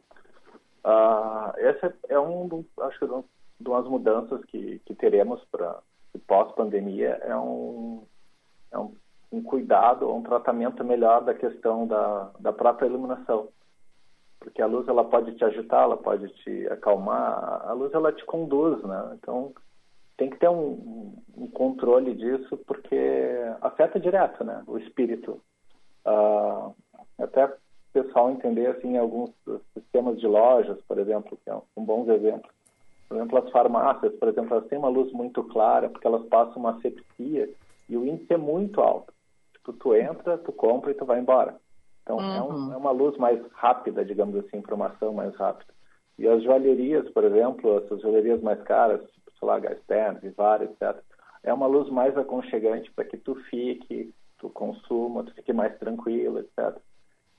Ah, essa é um, acho que um- de umas mudanças que, que teremos para pós-pandemia é um, é um, um cuidado, um tratamento melhor da questão da, da própria iluminação. Porque a luz ela pode te agitar, ela pode te acalmar, a luz ela te conduz, né? Então tem que ter um, um controle disso porque afeta direto, né? O espírito. Ah, até o pessoal entender assim alguns sistemas de lojas, por exemplo, que são um bons exemplos. Por exemplo, as farmácias, por exemplo, elas têm uma luz muito clara porque elas passam uma asepsia e o índice é muito alto. Tipo, tu entra, tu compra e tu vai embora. Então, é, um- é uma luz mais rápida, digamos assim, informação mais rápida. E as joalherias, por exemplo, essas joalherias mais caras, tipo, sei lá, Gasten, Vivara, etc., é uma luz mais aconchegante para que tu fique, tu consuma, tu fique mais tranquilo, etc.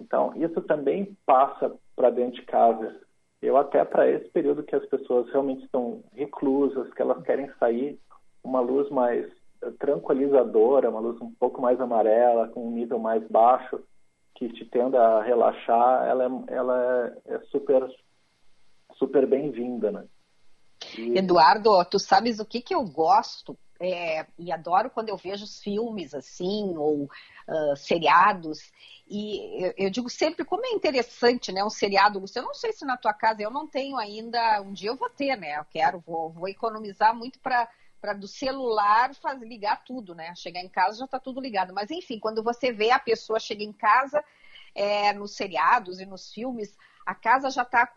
Então, isso também passa para dentro de casa. Eu até para esse período que as pessoas realmente estão reclusas, que elas querem sair, uma luz mais tranquilizadora, uma luz um pouco mais amarela, com um nível mais baixo, que te tenda a relaxar, ela é, ela é super super bem-vinda, né? E- Eduardo, tu sabes o que, que eu gosto? É, e adoro quando eu vejo os filmes assim, ou uh, seriados, e eu, eu, digo sempre como é interessante, né, um seriado, Lúcio, eu não sei se na tua casa, eu não tenho ainda, um dia eu vou ter, né, eu quero, vou, vou economizar muito para para do celular faz, ligar tudo, né? Chegar em casa já está tudo ligado. Mas enfim, quando você vê a pessoa chega em casa, é, nos seriados e nos filmes, a casa já está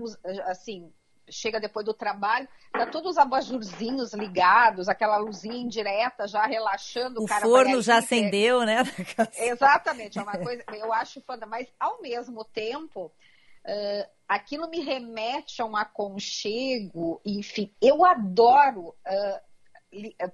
assim, chega depois do trabalho, tá todos os abajurzinhos ligados, aquela luzinha indireta já relaxando. O, o forno já acendeu, né? Exatamente, é uma coisa, eu acho foda, mas ao mesmo tempo, uh, aquilo me remete a um aconchego, enfim, eu adoro uh,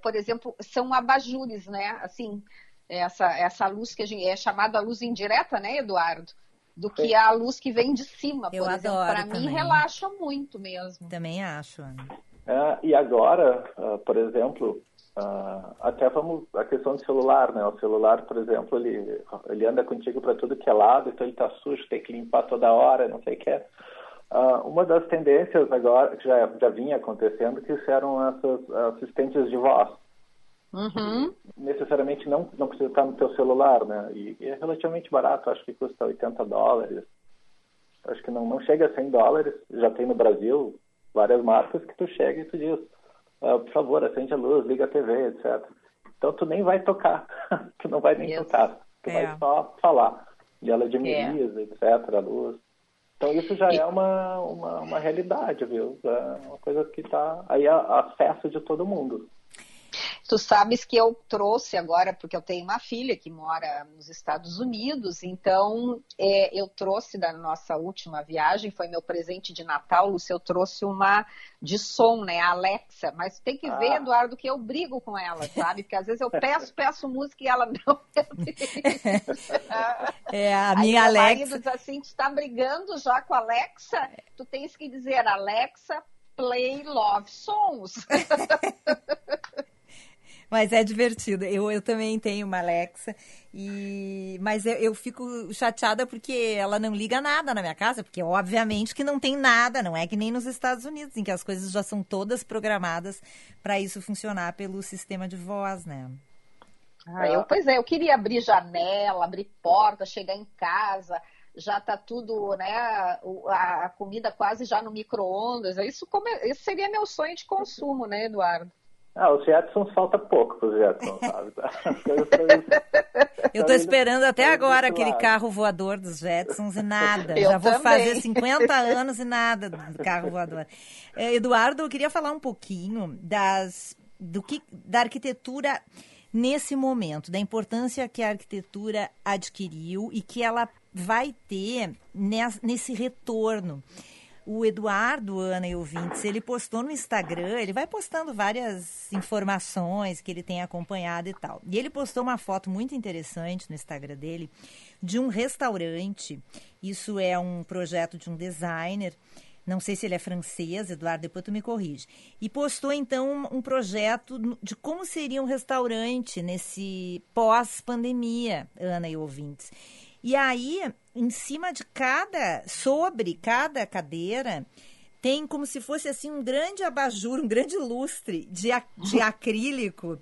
por exemplo, são abajures, né? Assim, essa, essa luz que a gente é chamada luz indireta, né, Eduardo? Do que a luz que vem de cima, Eu por exemplo. Para mim, relaxa muito mesmo. Também acho, Ana. É, e agora, uh, por exemplo, uh, até vamos a questão do celular, né? O celular, por exemplo, ele, ele anda contigo para tudo que é lado, então ele tá sujo, tem que limpar toda hora, não sei o que é. Uh, uma das tendências agora, que já, já vinha acontecendo, que eram essas assistentes de voz. Uhum. Necessariamente não, não precisa estar no teu celular, né? E, e, é relativamente barato, acho que custa 80 dólares. Acho que não, não chega a 100 dólares. Já tem no Brasil várias marcas que tu chega e tu diz, uh, por favor, acende a luz, liga a TV, etc. Então tu nem vai tocar, tu não vai nem tocar, tu é. vai só falar. E ela diminiza, é. etc, a luz. Então isso já é uma, uma, uma realidade, viu? É uma coisa que está aí a acesso de todo mundo. Tu sabes que eu trouxe agora, porque eu tenho uma filha que mora nos Estados Unidos, então é, eu trouxe da nossa última viagem, foi meu presente de Natal, Lúcia, eu trouxe uma de som, né, a Alexa, mas tem que ah. ver, Eduardo, que eu brigo com ela, sabe? Porque às vezes eu peço, peço música e ela não É, a minha Aí, Alexa... marido diz assim, tu tá brigando já com a Alexa, tu tens que dizer, Alexa, play love songs. Mas é divertido. Eu, eu também tenho uma Alexa, e mas eu, eu fico chateada porque ela não liga nada na minha casa, porque obviamente que não tem nada, não é que nem nos Estados Unidos, em que as coisas já são todas programadas para isso funcionar pelo sistema de voz, né? Ah, eu, pois é, eu queria abrir janela, abrir porta, chegar em casa, já tá tudo, né, a, comida quase já no micro-ondas. Isso, isso seria meu sonho de consumo, né, Eduardo? Ah, os Jetsons falta pouco para os Jetsons, sabe? Eu estou esperando até agora aquele carro voador dos Jetsons e nada. Eu Já vou também. fazer 50 anos e nada do carro voador. Eh, Eduardo, eu queria falar um pouquinho das, do que, da arquitetura nesse momento, da importância que a arquitetura adquiriu e que ela vai ter nesse retorno o Eduardo, Ana e ouvintes, ele postou no Instagram, ele vai postando várias informações que ele tem acompanhado e tal. E ele postou uma foto muito interessante no Instagram dele de um restaurante. Isso é um projeto de um designer. Não sei se ele é francês, Eduardo, depois tu me corrige. E postou então um projeto de como seria um restaurante nesse pós-pandemia, Ana e ouvintes. E aí, em cima de cada, sobre cada cadeira, tem como se fosse assim um grande abajur, um grande lustre de, de acrílico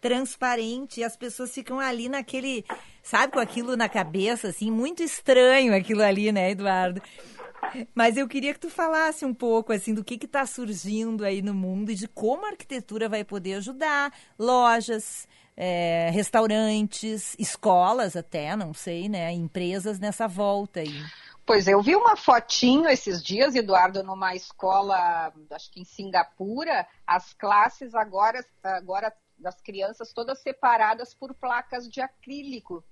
transparente e as pessoas ficam ali naquele, sabe, com aquilo na cabeça, assim, muito estranho aquilo ali, né, Eduardo? Mas eu queria que tu falasse um pouco assim do que está surgindo aí no mundo e de como a arquitetura vai poder ajudar lojas, é, restaurantes, escolas até, não sei, né? Empresas nessa volta aí. Pois eu vi uma fotinho esses dias, Eduardo, numa escola, acho que em Singapura, as classes agora, agora das crianças todas separadas por placas de acrílico.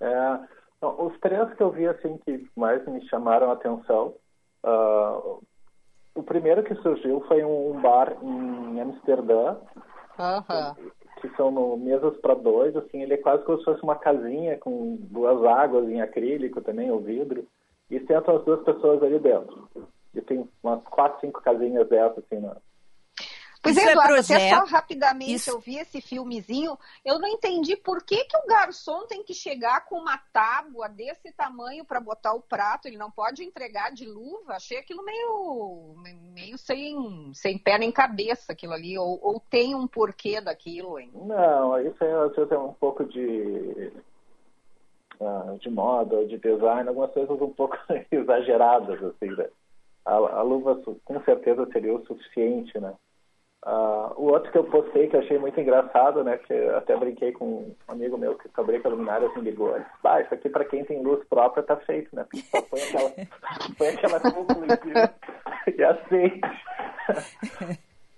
É, os três que eu vi assim que mais me chamaram a atenção, uh, o primeiro que surgiu foi um bar em Amsterdã, uhum que são no, mesas para dois, assim, ele é quase como se fosse uma casinha com duas águas em acrílico também, ou vidro, e sentam as duas pessoas ali dentro. E tem umas quatro, cinco casinhas dessas, assim, na... Pois Isso é, é Eduardo, até projeto. só rapidamente Isso- eu vi esse filmezinho, eu não entendi por que, que o garçom tem que chegar com uma tábua desse tamanho para botar o prato, ele não pode entregar de luva, achei aquilo meio, meio sem, sem pé nem cabeça aquilo ali, ou, ou tem um porquê daquilo, hein? Não, isso aí às vezes é um pouco de, ah, de moda, de design, algumas coisas um pouco exageradas, assim, né? A, a luva com certeza seria o suficiente, né? Ah, o outro que eu postei que eu achei muito engraçado, né? Que até brinquei com um amigo meu que fabrica luminárias me ligou. Ele disse, bah, isso aqui para quem tem luz própria tá feito, né? Porque só põe aquela, põe aquela cúpula e acende.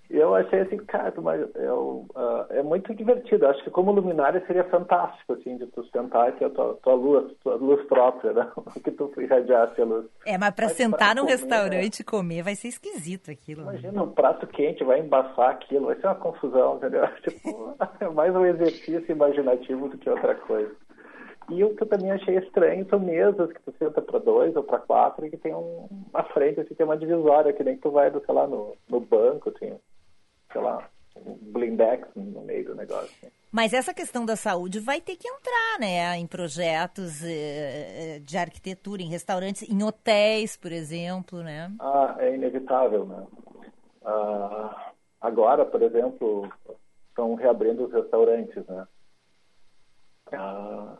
Eu achei assim, cara, mas eu, ah, é muito divertido. Acho que como luminária seria fantástico, assim, de tu sentar e ter a tua, tua luz, tua luz própria, né? que tu irradiasse a luz. É, mas para sentar pra num comer, restaurante e comer vai ser esquisito aquilo. né? Imagina um prato quente, vai embaçar aquilo, vai ser uma confusão, entendeu? Tipo, é mais um exercício imaginativo do que outra coisa. E o que eu também achei estranho são mesas que tu senta para dois ou para quatro e que tem um, uma frente, assim, tem uma divisória, que nem que tu vai, sei lá, no, no banco, assim, lá, um blindex no meio do negócio. Mas essa questão da saúde vai ter que entrar, né, em projetos eh, eh, de arquitetura, em restaurantes, em hotéis, por exemplo, né? Ah, é inevitável, né? Ah, agora, por exemplo, estão reabrindo os restaurantes, né? Ah,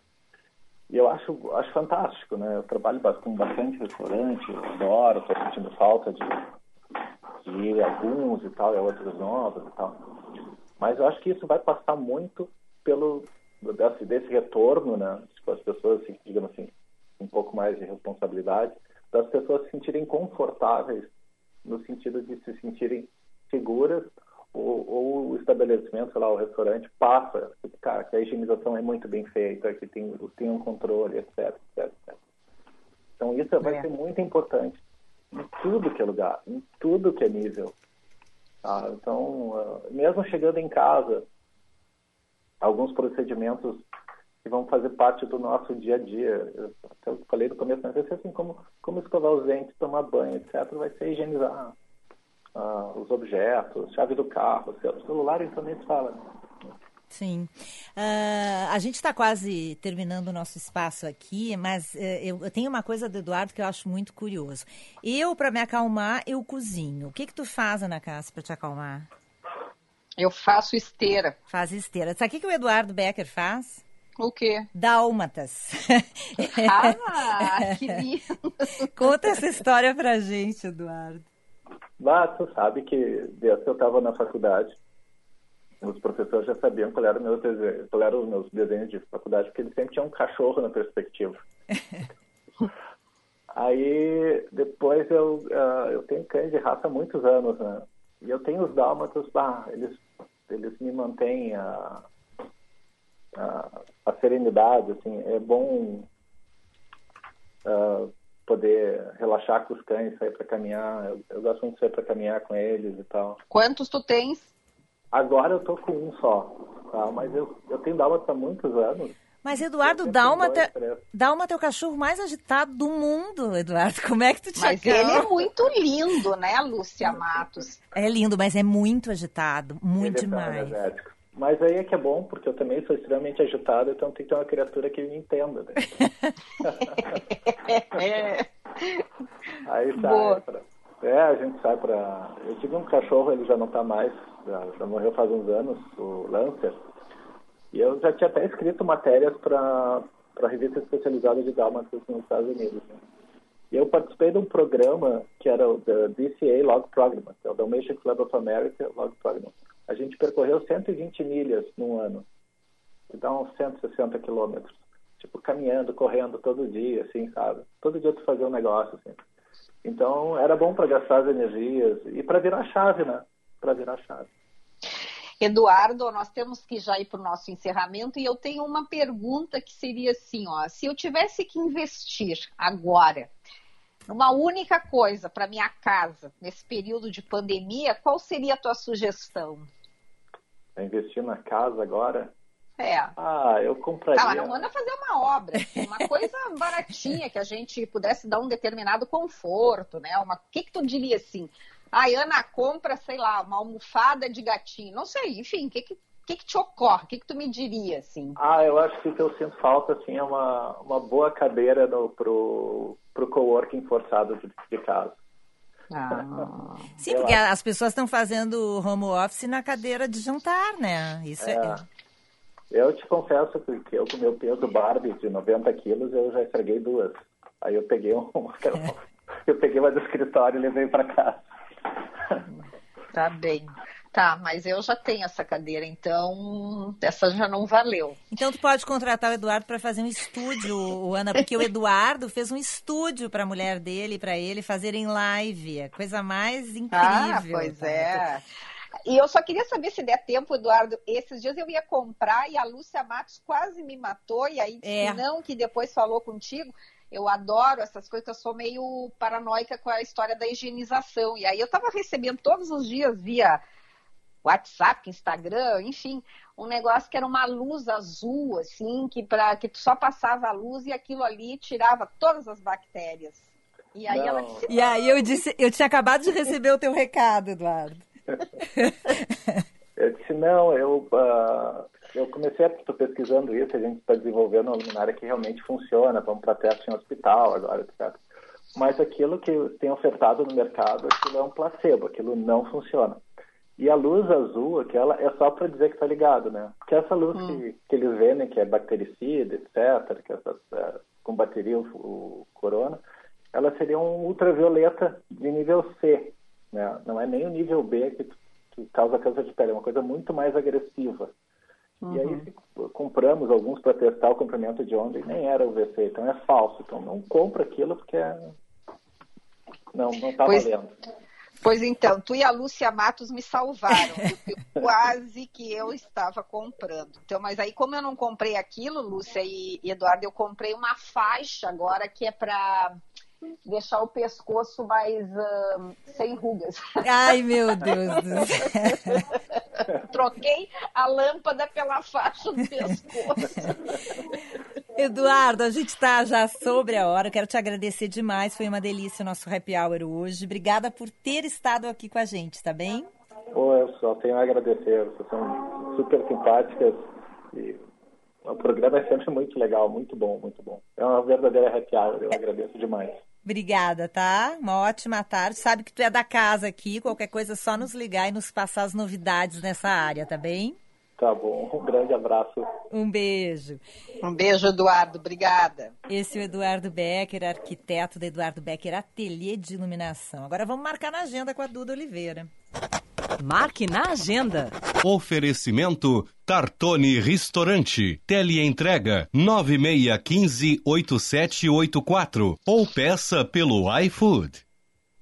e eu acho, acho fantástico, né? Eu trabalho com bastante restaurante, eu adoro, estou sentindo falta de, de alguns e tal, e outros novos e tal. Mas eu acho que isso vai passar muito pelo desse, desse retorno, né? Tipo, as pessoas, assim, digamos assim, um pouco mais de responsabilidade, das pessoas se sentirem confortáveis no sentido de se sentirem seguras ou, ou o estabelecimento, sei lá, o restaurante passa, cara, que a higienização é muito bem feita, que tem, tem um controle, etc, etc, etc. Então isso vai É. ser muito importante em tudo que é lugar, em tudo que é nível. tá? Então, ah, mesmo chegando em casa, alguns procedimentos que vão fazer parte do nosso dia a dia. Eu até eu falei no começo, mas ser assim como, como escovar os dentes, tomar banho, etc. Vai ser higienizar ah, os objetos, chave do carro, celular, então nem se fala. Sim. Ah, a gente está quase terminando o nosso espaço aqui, mas eh, eu, eu tenho uma coisa do Eduardo que eu acho muito curioso. Eu, para me acalmar, eu cozinho. O que que tu faz, Ana Cássia, para te acalmar? Eu faço esteira. Faz esteira. Sabe o que, que o Eduardo Becker faz? O quê? Dálmatas. Ah, que lindo. Conta essa história pra gente, Eduardo. Mas tu sabe que eu estava na faculdade, os professores já sabiam qual era, o meu dese- qual era os meus desenhos de faculdade, porque eles sempre tinham um cachorro na perspectiva. Aí, depois eu, ah, eu tenho cães de raça há muitos anos, né? E eu tenho os dálmatas, eles, eles me mantêm a, a, a serenidade, assim, é bom ah, poder relaxar com os cães, sair para caminhar, eu, eu gosto muito de sair para caminhar com eles e tal. Quantos tu tens? Agora eu tô com um só, tá? Mas eu, eu tenho dálmata há muitos anos. Mas, Eduardo, Eu tenho Dálmata, dois, três. Dálmata é o cachorro mais agitado do mundo, Eduardo. Como é que tu te Mas acalma? ele é muito lindo, né, Lúcia Matos? É lindo, mas é muito agitado. Muito Ele é tão demais. energético. Mas aí é que é bom, porque eu também sou extremamente agitado, então tem que ter uma criatura que me entenda. Né? É. Aí sai Boa. pra... É, a gente sai pra... Eu tive um cachorro, ele já não tá mais, já, já morreu faz uns anos, o Lancer. E eu já tinha até escrito matérias para a revista especializada de Dálmatas nos Estados Unidos. né? E eu participei de um programa que era o da DCA Log Program, que é o Dalmatian Club of America Log Program. A gente percorreu 120 milhas num ano. Que dá uns 160 quilômetros. Tipo, caminhando, correndo todo dia, assim, sabe? Todo dia tu fazia um negócio, assim. Então, era bom para gastar as energias e para virar chave, né? Para virar chave. Eduardo, nós temos que já ir para o nosso encerramento e eu tenho uma pergunta que seria assim, ó, se eu tivesse que investir agora numa única coisa para minha casa nesse período de pandemia, qual seria a tua sugestão? Pra investir na casa agora? É. Ah, eu compraria. Ah, não manda fazer uma obra, uma coisa baratinha que a gente pudesse dar um determinado conforto, né? Uma, o que que tu diria assim? Ai, Ana compra, sei lá, uma almofada de gatinho. Não sei, enfim, o que, que, que, que te ocorre? O que, que tu me diria, assim? Ah, eu acho que o que eu sinto falta, assim, é uma, uma boa cadeira no, pro, pro coworking forçado de, de casa. Ah. Sim, Eu porque acho. as pessoas estão fazendo home office na cadeira de jantar, né? Isso é. É. Eu te confesso que que eu com meu peso Barbie de 90 quilos, eu já estraguei duas. Aí eu peguei um, eu peguei uma do escritório e levei para casa. Tá bem. Tá, mas eu já tenho essa cadeira, então essa já não valeu. Então tu pode contratar o Eduardo para fazer um estúdio, o Ana, porque o Eduardo fez um estúdio para a mulher dele, para ele fazerem live. É a coisa mais incrível. Ah, pois tá? é. E eu só queria saber se der tempo, Eduardo. Esses dias eu ia comprar e a Lúcia Matos quase me matou, e aí disse É. não, que depois falou contigo. Eu adoro essas coisas, eu sou meio paranoica com a história da higienização. E aí eu tava recebendo todos os dias via WhatsApp, Instagram, enfim, um negócio que era uma luz azul, assim, que, pra, que tu só passava a luz e aquilo ali tirava todas as bactérias. E aí ela disse, E aí eu disse, eu tinha acabado de receber o teu recado, Eduardo. Eu disse, não, eu, ah, eu comecei a tô pesquisando isso, a gente está desenvolvendo uma luminária que realmente funciona, vamos para teste em hospital agora, etc. Mas aquilo que tem ofertado no mercado, aquilo é um placebo, aquilo não funciona. E a luz azul, aquela, é só para dizer que está ligado, né? Porque essa luz que, que eles vendem, que é bactericida, etc., que essas, eh, combateria o, o corona, ela seria um ultravioleta de nível C, né? Não é nem o nível B que, que causa câncer de pele, é uma coisa muito mais agressiva. E aí se compramos alguns para testar o comprimento de onda e nem era UVC, então é falso. Então não compra aquilo porque é... não não está Pois- valendo. Pois então, tu e a Lúcia Matos me salvaram, quase que eu estava comprando. Então, mas aí, como eu não comprei aquilo, Lúcia e, e Eduardo, eu comprei uma faixa agora que é para deixar o pescoço mais ah, sem rugas. Ai, meu Deus do céu. Troquei a lâmpada pela faixa do pescoço. Eduardo, a gente está já sobre a hora. Eu quero te agradecer demais. Foi uma delícia o nosso happy hour hoje. Obrigada por ter estado aqui com a gente, tá bem? Pô, eu só tenho a agradecer, vocês são super simpáticas e o programa é sempre muito legal, muito bom, muito bom. É uma verdadeira happy hour, eu agradeço demais. Obrigada, tá? Uma ótima tarde. Sabe que tu é da casa aqui. Qualquer coisa é só nos ligar e nos passar as novidades nessa área, tá bem? Tá bom, um grande abraço. Um beijo. Um beijo, Eduardo. Obrigada. Esse é o Eduardo Becker, arquiteto da Eduardo Becker Ateliê de Iluminação. Agora vamos marcar na agenda com a Duda Oliveira. Marque na agenda. Oferecimento Tartone Restaurante. Teleentrega 9615-8784 ou peça pelo iFood.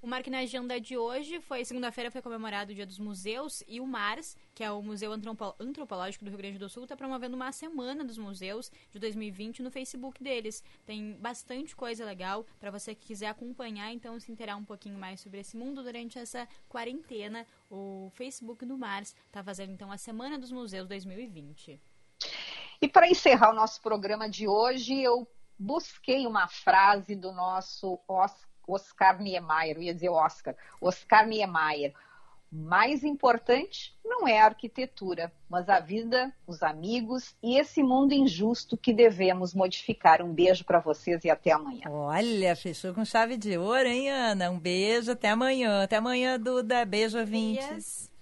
O Marque na Agenda de hoje foi segunda-feira foi comemorado o Dia dos Museus e o MARS, que é o Museu Antropo- Antropológico do Rio Grande do Sul, está promovendo uma semana dos museus de 2020 no Facebook deles. Tem bastante coisa legal para você que quiser acompanhar, então se inteirar um pouquinho mais sobre esse mundo durante essa quarentena. O Facebook do MARS está fazendo então a Semana dos Museus 2020. E para encerrar o nosso programa de hoje, eu busquei uma frase do nosso Os- Oscar Niemeyer, eu ia dizer Oscar, Oscar Niemeyer. O mais importante não é a arquitetura, mas a vida, os amigos e esse mundo injusto que devemos modificar. Um beijo para vocês e até amanhã. Olha, fechou com chave de ouro, hein, Ana? Um beijo, até amanhã. Até amanhã, Duda. Beijo, ouvintes.